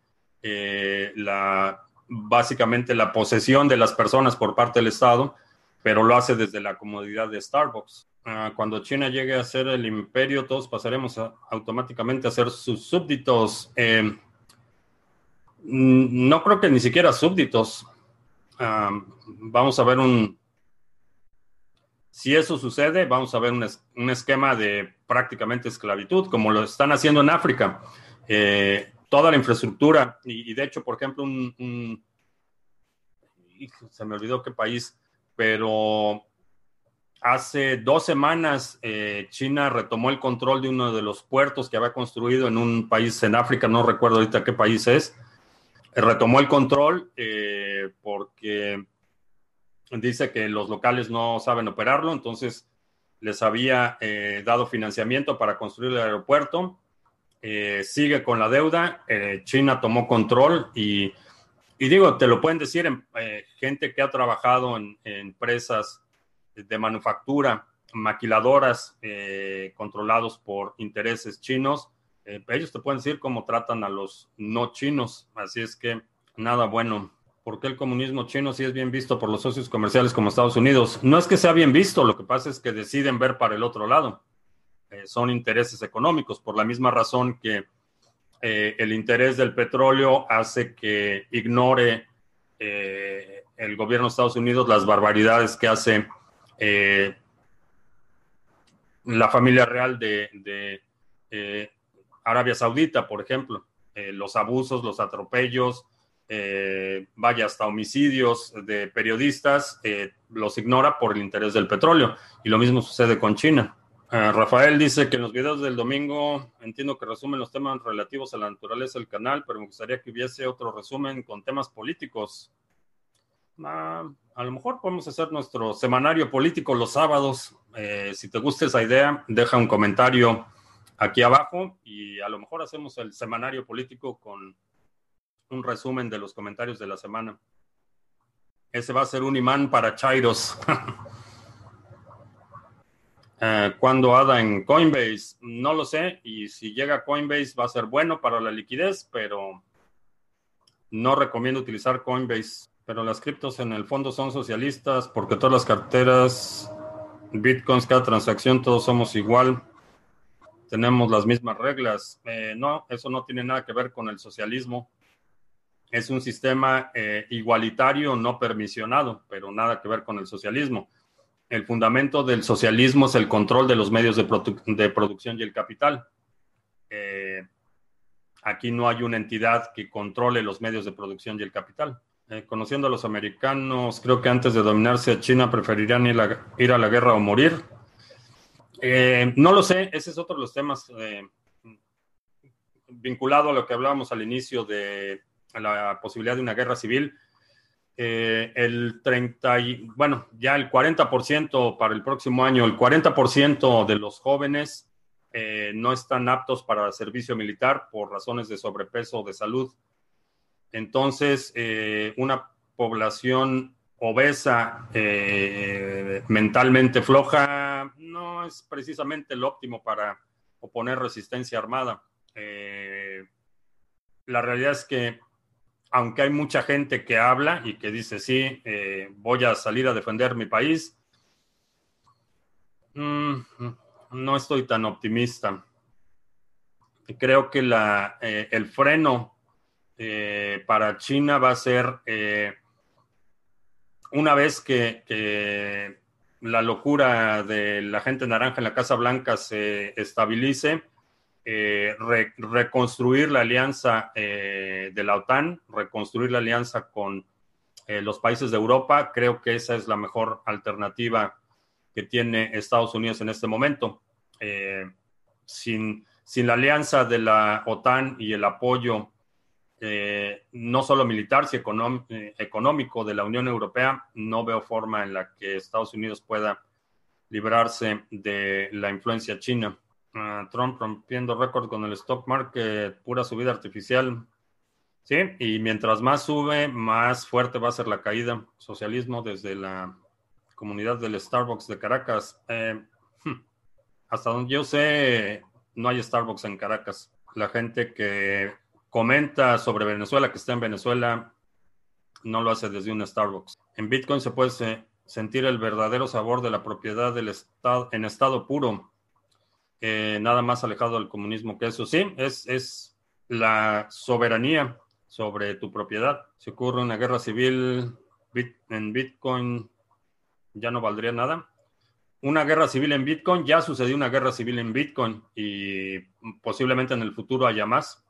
eh, la, básicamente la posesión de las personas por parte del Estado, pero lo hace desde la comodidad de Starbucks. Ah, cuando China llegue a ser el imperio, todos pasaremos automáticamente a ser sus súbditos. Eh, no creo que ni siquiera súbditos. Vamos a ver un, si eso sucede, vamos a ver un, esquema de prácticamente esclavitud, como lo están haciendo en África. Eh, toda la infraestructura, y, de hecho, por ejemplo, un, se me olvidó qué país, pero hace dos semanas eh, China retomó el control de uno de los puertos que había construido en un país en África, no recuerdo ahorita qué país es. Retomó el control eh, porque dice que los locales no saben operarlo, entonces les había eh, dado financiamiento para construir el aeropuerto, eh, sigue con la deuda, China tomó control y, digo, te lo pueden decir en, gente que ha trabajado en, empresas de manufactura, maquiladoras controlados por intereses chinos, ellos te pueden decir cómo tratan a los no chinos, así es que nada bueno. ¿Por qué el comunismo chino sí es bien visto por los socios comerciales como Estados Unidos? No es que sea bien visto, lo que pasa es que deciden ver para el otro lado. Eh, son intereses económicos, por la misma razón que eh, el interés del petróleo hace que ignore eh, el gobierno de Estados Unidos las barbaridades que hace la familia real de, de Arabia Saudita, por ejemplo. los abusos, los atropellos, eh, vaya hasta homicidios de periodistas, eh, los ignora por el interés del petróleo. Y lo mismo sucede con China. Eh, Rafael dice que en los videos del domingo entiendo que resumen los temas relativos a la naturaleza del canal, pero me gustaría que hubiese otro resumen con temas políticos. Ah, a lo mejor podemos hacer nuestro semanario político los sábados. si te gusta esa idea, deja un comentario aquí abajo y a lo mejor hacemos el semanario político con un resumen de los comentarios de la semana. Ese va a ser un imán para Chairos. Eh, ¿Cuándo ADA en Coinbase? No lo sé. Y si llega Coinbase va a ser bueno para la liquidez, pero no recomiendo utilizar Coinbase. Pero las criptos en el fondo son socialistas porque todas las carteras, bitcoins, cada transacción, todos somos igual. Tenemos las mismas reglas. Eh, no, eso no tiene nada que ver con el socialismo. Es un sistema eh, igualitario, no permisionado, pero nada que ver con el socialismo el fundamento del socialismo es el control de los medios de, producción y el capital. Eh, aquí no hay una entidad que controle los medios de producción y el capital. Eh, conociendo a los americanos, creo que antes de dominarse a China preferirían ir a, la guerra o morir. Eh, no lo sé, ese es otro de los temas vinculado a lo que hablábamos al inicio de la posibilidad de una guerra civil eh, el 30, y, bueno, ya el 40% para el próximo año, el 40% de los jóvenes eh, no están aptos para servicio militar por razones de sobrepeso o de salud. Entonces, eh, una población obesa, mentalmente floja, es precisamente el óptimo para oponer resistencia armada. la realidad es que aunque hay mucha gente que habla y que dice, sí, eh, voy a salir a defender mi país, mm, no estoy tan optimista. Creo que la, eh, el freno eh, para China va a ser una vez que, la locura de la gente naranja en la Casa Blanca se estabilice, eh, reconstruir la alianza eh, de la OTAN, reconstruir la alianza con eh, los países de Europa. Creo que esa es la mejor alternativa que tiene Estados Unidos en este momento. sin, sin la alianza de la OTAN y el apoyo no solo militar, sino económico de la Unión Europea, no veo forma en la que Estados Unidos pueda librarse de la influencia china. Trump rompiendo récord con el stock market, pura subida artificial. Sí, y mientras más sube, más fuerte va a ser la caída. Socialismo desde la comunidad del Starbucks de Caracas. Eh, hmm, hasta donde yo sé, no hay Starbucks en Caracas. La gente que comenta sobre Venezuela, que está en Venezuela, no lo hace desde un Starbucks. En Bitcoin se puede sentir el verdadero sabor de la propiedad del estado en estado puro nada más alejado del comunismo que eso. Sí, es, es la soberanía sobre tu propiedad. Si ocurre una guerra civil en Bitcoin, ya no valdría nada. Una guerra civil en Bitcoin, ya sucedió una guerra civil en Bitcoin y posiblemente en el futuro haya más.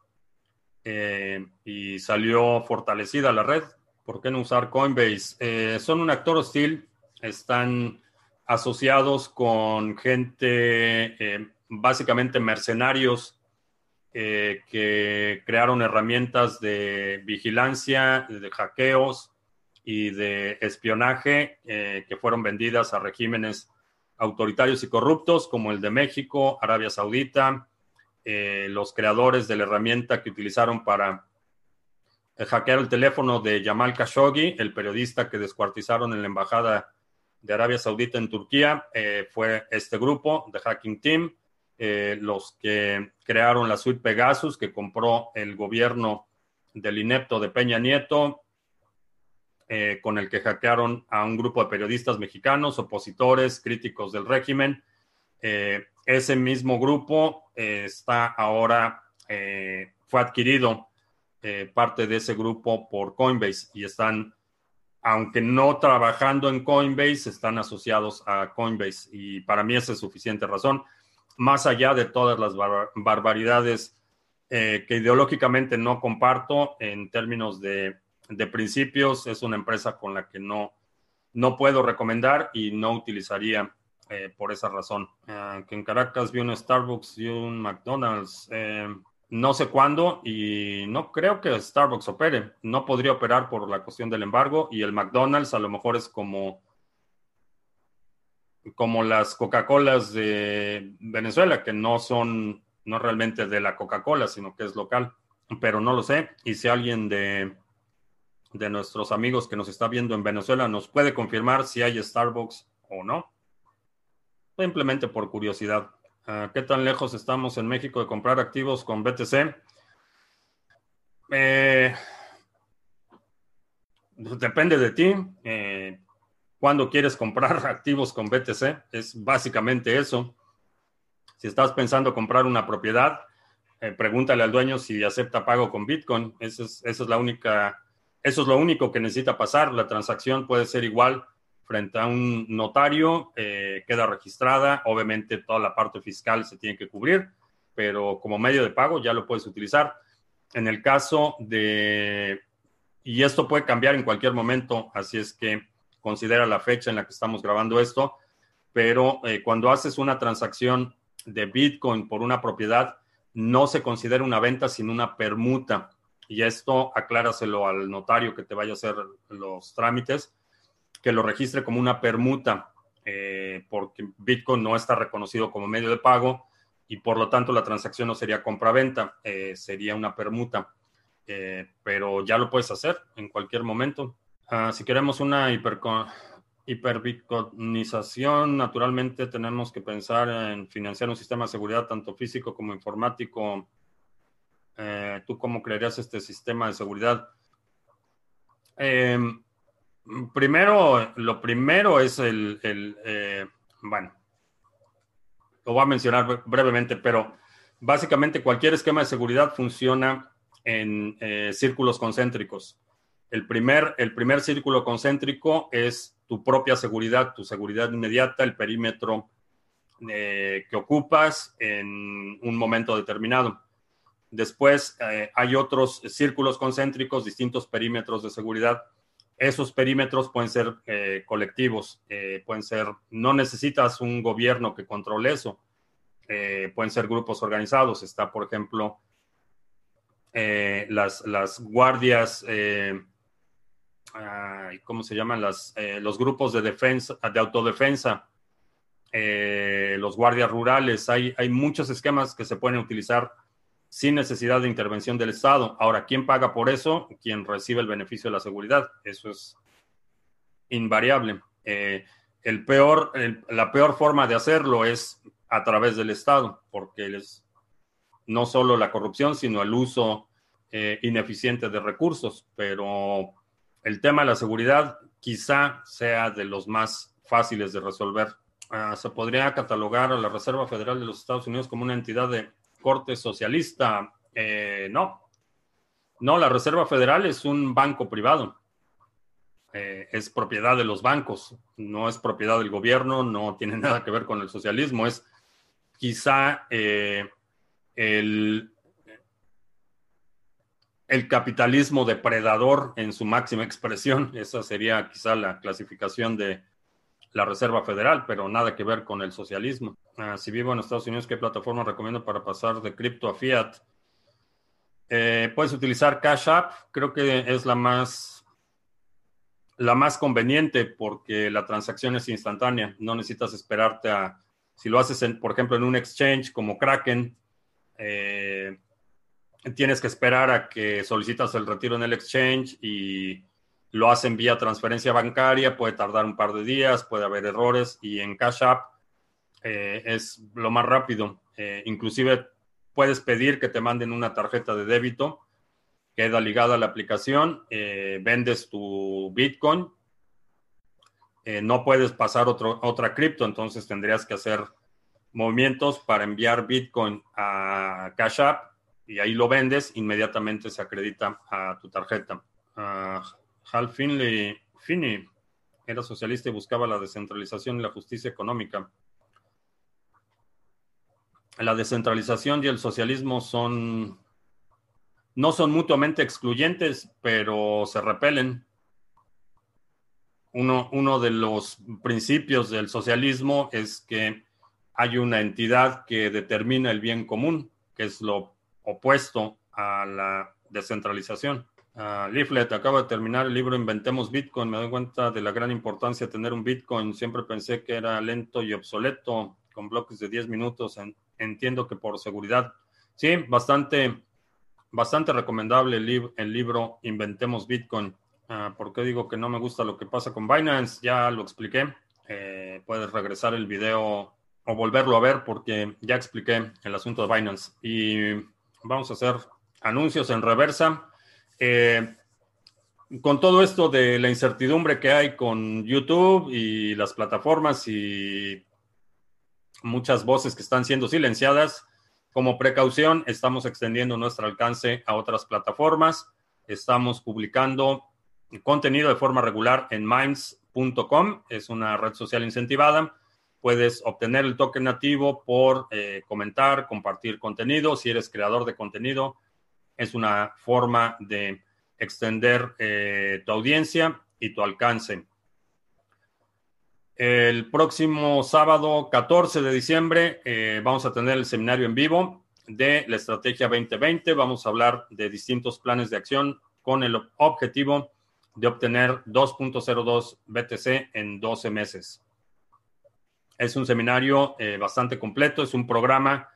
Eh, y salió fortalecida la red. ¿Por qué no usar Coinbase? Eh, son un actor hostil, están asociados con gente eh, básicamente mercenarios que crearon herramientas de vigilancia, de hackeos y de espionaje que fueron vendidas a regímenes autoritarios y corruptos como el de México, Arabia Saudita, eh, los creadores de la herramienta que utilizaron para hackear el teléfono de Jamal Khashoggi, el periodista que descuartizaron en la embajada de Arabia Saudita en Turquía, fue este grupo, The Hacking Team. Eh, los que crearon la suite Pegasus que compró el gobierno del inepto de Peña Nieto, eh, con el que hackearon a un grupo de periodistas mexicanos, opositores, críticos del régimen. Eh, ese mismo grupo está ahora, fue adquirido parte de ese grupo por Coinbase y están, aunque no trabajando en Coinbase, están asociados a Coinbase y para mí es suficiente razón. Más allá de todas las barbaridades eh, que ideológicamente no comparto en términos de, principios, es una empresa con la que no, no puedo recomendar y no utilizaría eh, por esa razón. Ah, que en Caracas vi un Starbucks y un McDonald's. Eh, no sé cuándo y no creo que Starbucks opere. No podría operar por la cuestión del embargo y el McDonald's a lo mejor es como como las Coca-Colas de Venezuela, que no son, no realmente de la Coca-Cola, sino que es local. pero no lo sé. Y si alguien de, de nuestros amigos que nos está viendo en Venezuela nos puede confirmar si hay Starbucks o no, simplemente por curiosidad. Ah, ¿Qué tan lejos estamos en México de comprar activos con BTC? Eh, depende de ti. Eh, cuando quieres comprar activos con BTC, es básicamente eso. Si estás pensando comprar una propiedad, eh, pregúntale al dueño si acepta pago con Bitcoin. Eso es, la única, eso es lo único que necesita pasar. La transacción puede ser igual frente a un notario, eh, queda registrada. Obviamente toda la parte fiscal se tiene que cubrir, pero como medio de pago ya lo puedes utilizar. En el caso de, y esto puede cambiar en cualquier momento, así es que considera la fecha en la que estamos grabando esto, pero eh, cuando haces una transacción de Bitcoin por una propiedad, no se considera una venta, sino una permuta. Y esto acláraselo al notario que te vaya a hacer los trámites, que lo registre como una permuta, eh, porque Bitcoin no está reconocido como medio de pago y por lo tanto la transacción no sería compra-venta, eh, sería una permuta. Eh, pero ya lo puedes hacer en cualquier momento. Ah, si queremos una hiperbitcoinización, naturalmente tenemos que pensar en financiar un sistema de seguridad tanto físico como informático. Eh, ¿Tú cómo crearías este sistema de seguridad? Primero, lo primero es el, eh, bueno, lo voy a mencionar brevemente, pero básicamente cualquier esquema de seguridad funciona en eh, círculos concéntricos. El primer, el primer círculo concéntrico es tu propia seguridad, tu seguridad inmediata, el perímetro eh, que ocupas en un momento determinado. Después hay otros círculos concéntricos, distintos perímetros de seguridad. Esos perímetros pueden ser eh, colectivos, pueden ser, no necesitas un gobierno que controle eso, pueden ser grupos organizados. Está, por ejemplo, las, las guardias ¿cómo se llaman? Las, eh, los grupos de defensa, de autodefensa, eh, los guardias rurales. Hay, hay muchos esquemas que se pueden utilizar sin necesidad de intervención del Estado. Ahora, ¿quién paga por eso? Quien recibe el beneficio de la seguridad. Eso es invariable. Eh, el peor, la peor forma de hacerlo es a través del Estado, porque es no solo la corrupción, sino el uso ineficiente de recursos. Pero el tema de la seguridad quizá sea de los más fáciles de resolver. Ah, se podría catalogar a la Reserva Federal de los Estados Unidos como una entidad de corte socialista. Eh, no, no, la Reserva Federal es un banco privado. Eh, es propiedad de los bancos, no es propiedad del gobierno, no tiene nada que ver con el socialismo, es quizá eh, el, el capitalismo depredador en su máxima expresión. Esa sería quizá la clasificación de la Reserva Federal, pero nada que ver con el socialismo. Ah, si vivo en Estados Unidos, ¿qué plataforma recomiendo para pasar de cripto a fiat? Eh, puedes utilizar Cash App, creo que es la más, la más conveniente porque la transacción es instantánea. No necesitas esperarte a, si lo haces, en, por ejemplo, en un exchange como Kraken, eh, tienes que esperar a que solicitas el retiro en el exchange y lo hacen vía transferencia bancaria, puede tardar un par de días, puede haber errores y en Cash App eh, es lo más rápido. Eh, inclusive puedes pedir que te manden una tarjeta de débito, queda ligada a la aplicación, eh, vendes tu Bitcoin, no puedes pasar otra cripto, entonces tendrías que hacer movimientos para enviar Bitcoin a Cash App y ahí lo vendes, inmediatamente se acredita a tu tarjeta. Hal Finley, Finney era socialista y buscaba la descentralización y la justicia económica. La descentralización y el socialismo son no son mutuamente excluyentes, pero se repelen. Uno, uno de los principios del socialismo es que hay una entidad que determina el bien común, que es lo opuesto a la descentralización. Uh, Leaflet, acabo de terminar el libro Inventemos Bitcoin. Me doy cuenta de la gran importancia de tener un Bitcoin. Siempre pensé que era lento y obsoleto, con bloques de 10 minutos. entiendo que por seguridad. Sí, bastante, bastante recomendable el, libro Inventemos Bitcoin. Ah, ¿Por qué digo que no me gusta lo que pasa con Binance? Ya lo expliqué. Eh, puedes regresar el video o volverlo a ver porque ya expliqué el asunto de Binance. Y vamos a hacer anuncios en reversa. Eh, con todo esto de la incertidumbre que hay con YouTube y las plataformas y muchas voces que están siendo silenciadas, como precaución estamos extendiendo nuestro alcance a otras plataformas. Estamos publicando contenido de forma regular en minds.com, es una red social incentivada. Puedes obtener el token nativo por eh, comentar, compartir contenido. Si eres creador de contenido, es una forma de extender eh, tu audiencia y tu alcance. El próximo sábado 14 de diciembre eh, vamos a tener el seminario en vivo de la Estrategia 2020. Vamos a hablar de distintos planes de acción con el objetivo de obtener 2.02 BTC en 12 meses. Es un seminario eh, bastante completo, es un programa.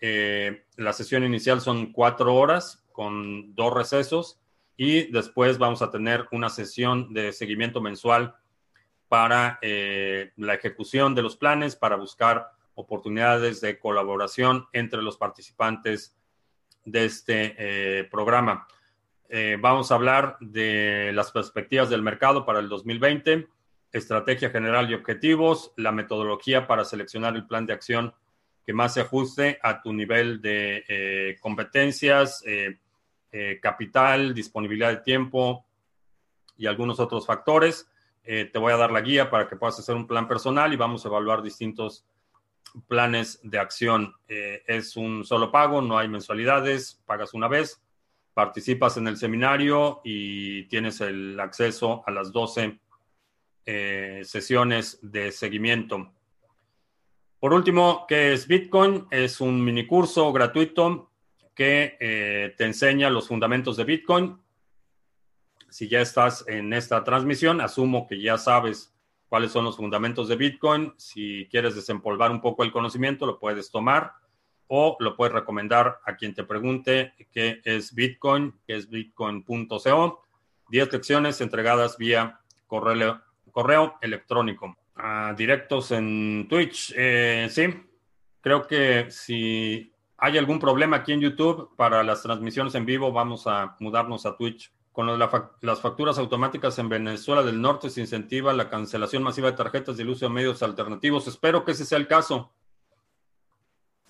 la sesión inicial son cuatro horas con dos recesos y después vamos a tener una sesión de seguimiento mensual para eh, la ejecución de los planes, para buscar oportunidades de colaboración entre los participantes de este eh, programa. Eh, vamos a hablar de las perspectivas del mercado para el 2020, estrategia general y objetivos, la metodología para seleccionar el plan de acción que más se ajuste a tu nivel de competencias, eh, capital, disponibilidad de tiempo y algunos otros factores. Eh, te voy a dar la guía para que puedas hacer un plan personal y vamos a evaluar distintos planes de acción. Eh, es un solo pago, no hay mensualidades, pagas una vez, participas en el seminario y tienes el acceso a las 12 sesiones de seguimiento. Por último, ¿qué es Bitcoin? Es un mini curso gratuito que eh, te enseña los fundamentos de Bitcoin. Si ya estás en esta transmisión, asumo que ya sabes cuáles son los fundamentos de Bitcoin. Si quieres desempolvar un poco el conocimiento, lo puedes tomar o lo puedes recomendar a quien te pregunte qué es Bitcoin, qué es bitcoin.co. 10 lecciones entregadas vía correo, correo electrónico. Ah, directos en Twitch, eh, sí. Creo que si hay algún problema aquí en YouTube para las transmisiones en vivo, vamos a mudarnos a Twitch. Con las facturas automáticas en Venezuela del Norte se incentiva la cancelación masiva de tarjetas y uso de medios alternativos. Espero que ese sea el caso.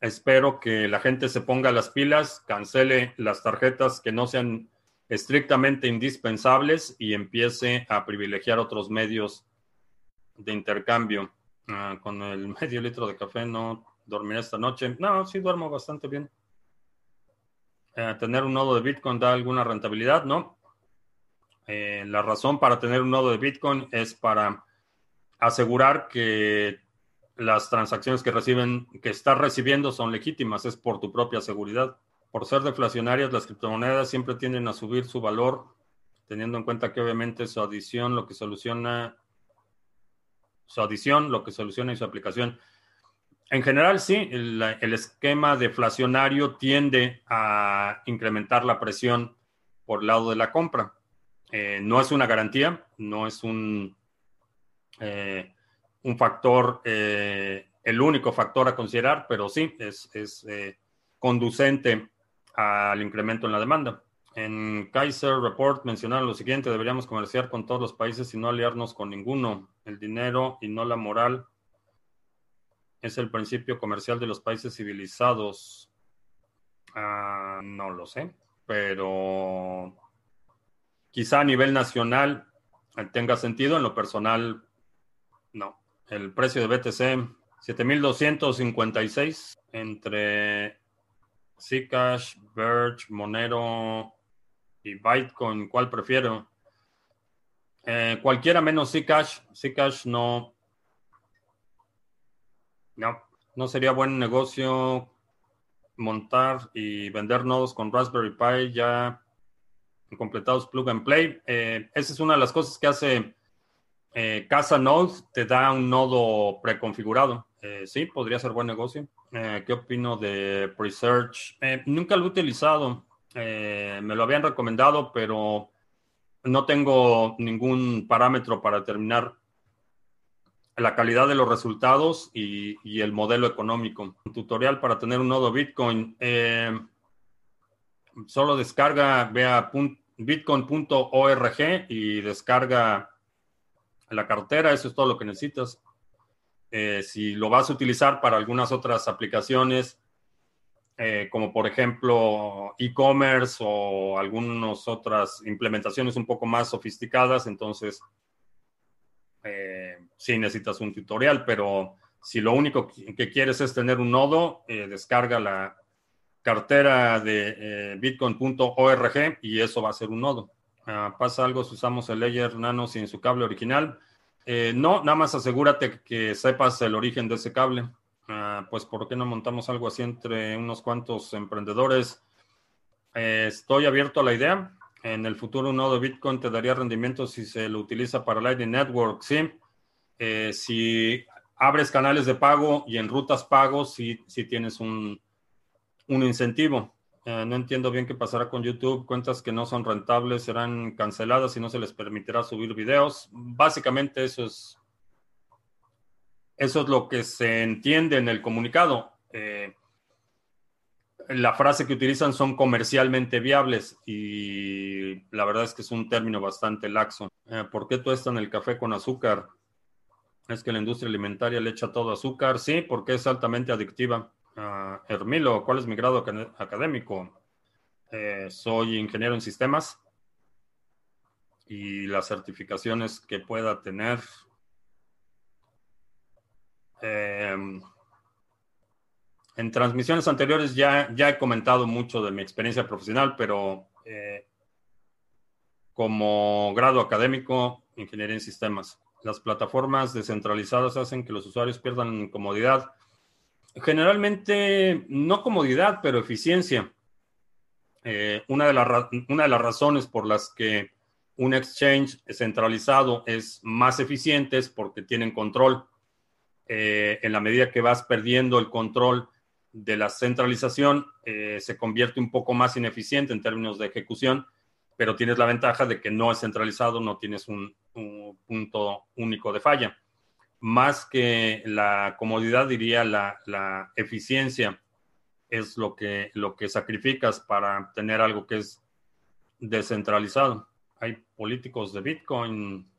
Espero que la gente se ponga las pilas, cancele las tarjetas que no sean estrictamente indispensables y empiece a privilegiar otros medios de intercambio. Ah, con el medio litro de café no dormir esta noche. No, sí duermo bastante bien. Eh, tener un nodo de Bitcoin da alguna rentabilidad, ¿no? Eh, la razón para tener un nodo de Bitcoin es para asegurar que las transacciones que reciben, que estás recibiendo son legítimas, es por tu propia seguridad. Por ser deflacionarias, las criptomonedas siempre tienden a subir su valor, teniendo en cuenta que obviamente su adición lo que soluciona, su adición lo que soluciona y su aplicación. En general, sí, el, esquema deflacionario tiende a incrementar la presión por el lado de la compra. Eh, no es una garantía, no es un, eh, un factor, eh, el único factor a considerar, pero sí, es, es conducente al incremento en la demanda. En Kaiser Report mencionaron lo siguiente, deberíamos comerciar con todos los países y no aliarnos con ninguno. El dinero y no la moral es el principio comercial de los países civilizados. Ah, no lo sé, pero quizá a nivel nacional tenga sentido, en lo personal, no. El precio de BTC, 7.256 entre Zcash, Verge, Monero y Bitcoin. ¿Cuál prefiero? Eh, cualquiera menos Zcash. Zcash no, no, no sería buen negocio montar y vender nodos con Raspberry Pi ya completados plug and play. Eh, esa es una de las cosas que hace eh, Casa Node, te da un nodo preconfigurado. Eh, sí, podría ser buen negocio. ¿Qué opino de Presearch? nunca lo he utilizado. me lo habían recomendado, pero no tengo ningún parámetro para determinar la calidad de los resultados y, el modelo económico. Un tutorial para tener un nodo Bitcoin. Eh, solo descarga, vea bitcoin.org y descarga la cartera. Eso es todo lo que necesitas. Eh, si lo vas a utilizar para algunas otras aplicaciones, eh, como por ejemplo e-commerce o algunas otras implementaciones un poco más sofisticadas, entonces eh, sí necesitas un tutorial, pero si lo único que quieres es tener un nodo, eh, descarga la cartera de eh, bitcoin.org y eso va a ser un nodo. Ah, pasa algo si usamos el layer nano sin su cable original. no, nada más asegúrate que sepas el origen de ese cable. Ah, pues, ¿por qué no montamos algo así entre unos cuantos emprendedores? estoy abierto a la idea en el futuro un nodo Bitcoin te daría rendimiento si se lo utiliza para Lightning Network, sí. Eh, si abres canales de pago y en rutas pagos, sí, tienes un, incentivo. Eh, no entiendo bien qué pasará con YouTube. Cuentas que no son rentables serán canceladas y no se les permitirá subir videos. Básicamente eso es, eso es lo que se entiende en el comunicado. Eh, la frase que utilizan son comercialmente viables y la verdad es que es un término bastante laxo. Eh, ¿Por qué en el café con azúcar? Es que la industria alimentaria le echa todo azúcar. Sí, porque es altamente adictiva. Uh, Hermilo, ¿cuál es mi grado académico? Eh, soy ingeniero en sistemas y las certificaciones que pueda tener. Eh, en transmisiones anteriores ya, ya he comentado mucho de mi experiencia profesional, pero eh, como grado académico, ingeniería en sistemas. Las plataformas descentralizadas hacen que los usuarios pierdan comodidad. Generalmente, no comodidad, pero eficiencia. Eh, una, de una de las razones por las que un exchange centralizado es más eficiente es porque tienen control. Eh, en la medida que vas perdiendo el control de la centralización eh, se convierte un poco más ineficiente en términos de ejecución, pero tienes la ventaja de que no es centralizado, no tienes un, punto único de falla. Más que la comodidad, diría la, eficiencia es lo que, lo que sacrificas para tener algo que es descentralizado. Hay políticos de Bitcoin.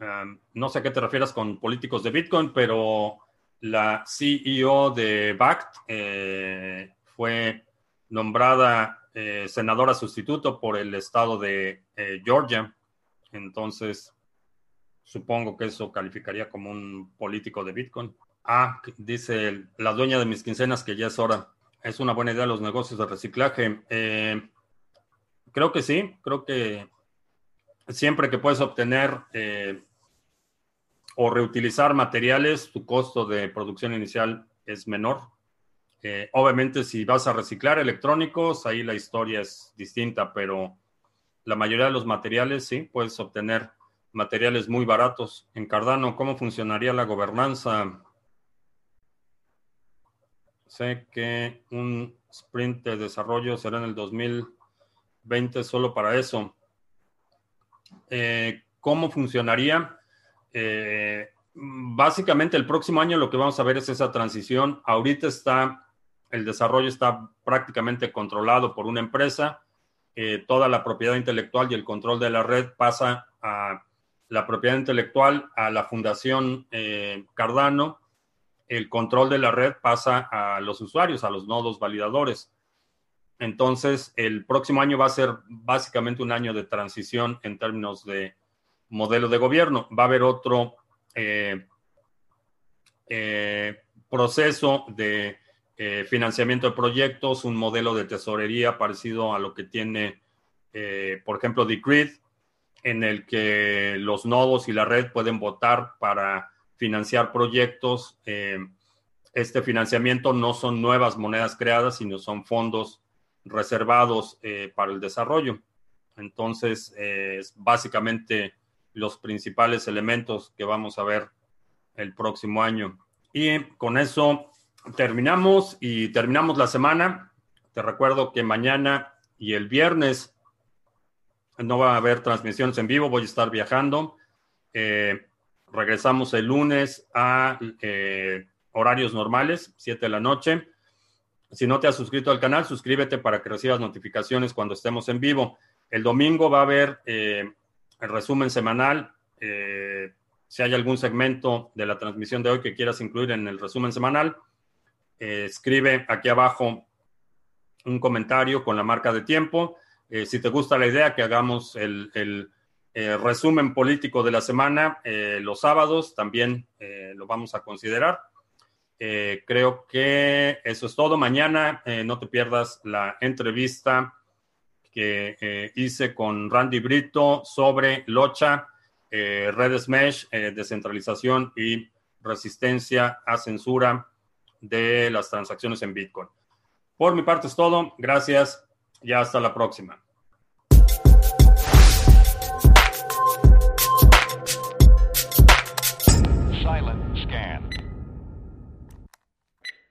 Um, no sé a qué te refieras con políticos de Bitcoin, pero la CEO de BACT eh, fue nombrada eh, senadora sustituto por el estado de eh, Georgia. Entonces, supongo que eso calificaría como un político de Bitcoin. Ah, dice la dueña de mis quincenas que ya es hora. Es una buena idea los negocios de reciclaje. creo que sí, creo que siempre que puedes obtener o reutilizar materiales, tu costo de producción inicial es menor. Eh, obviamente, si vas a reciclar electrónicos, ahí la historia es distinta, pero la mayoría de los materiales, sí, puedes obtener materiales muy baratos. En Cardano, ¿cómo funcionaría la gobernanza? Sé que un sprint de desarrollo será en el 2020 solo para eso. Eh, ¿Cómo funcionaría? Eh, básicamente el próximo año lo que vamos a ver es esa transición. Ahorita está, el desarrollo está prácticamente controlado por una empresa. Eh, toda la propiedad intelectual y el control de la red pasa a la propiedad intelectual, a la fundación eh, Cardano. El control de la red pasa a los usuarios, a los nodos validadores. Entonces, el próximo año va a ser básicamente un año de transición en términos de modelo de gobierno. Va a haber otro eh, eh, proceso de eh, financiamiento de proyectos, un modelo de tesorería parecido a lo que tiene, por ejemplo, Decred, en el que los nodos y la red pueden votar para financiar proyectos. este financiamiento no son nuevas monedas creadas, sino son fondos reservados para el desarrollo. Entonces, es básicamente los principales elementos que vamos a ver el próximo año. Y con eso terminamos y terminamos la semana. Te recuerdo que mañana y el viernes no va a haber transmisiones en vivo, voy a estar viajando. Eh, regresamos el lunes a eh, horarios normales, 7 de la noche. Si no te has suscrito al canal, suscríbete para que recibas notificaciones cuando estemos en vivo. El domingo va a haber eh, el resumen semanal. si hay algún segmento de la transmisión de hoy que quieras incluir en el resumen semanal, escribe aquí abajo un comentario con la marca de tiempo. si te gusta la idea que hagamos el eh, resumen político de la semana, eh, los sábados también eh, lo vamos a considerar. creo que eso es todo. Mañana no te pierdas la entrevista que hice con Randy Brito sobre Locha, redes mesh, descentralización y resistencia a censura de las transacciones en Bitcoin. Por mi parte es todo. Gracias y hasta la próxima.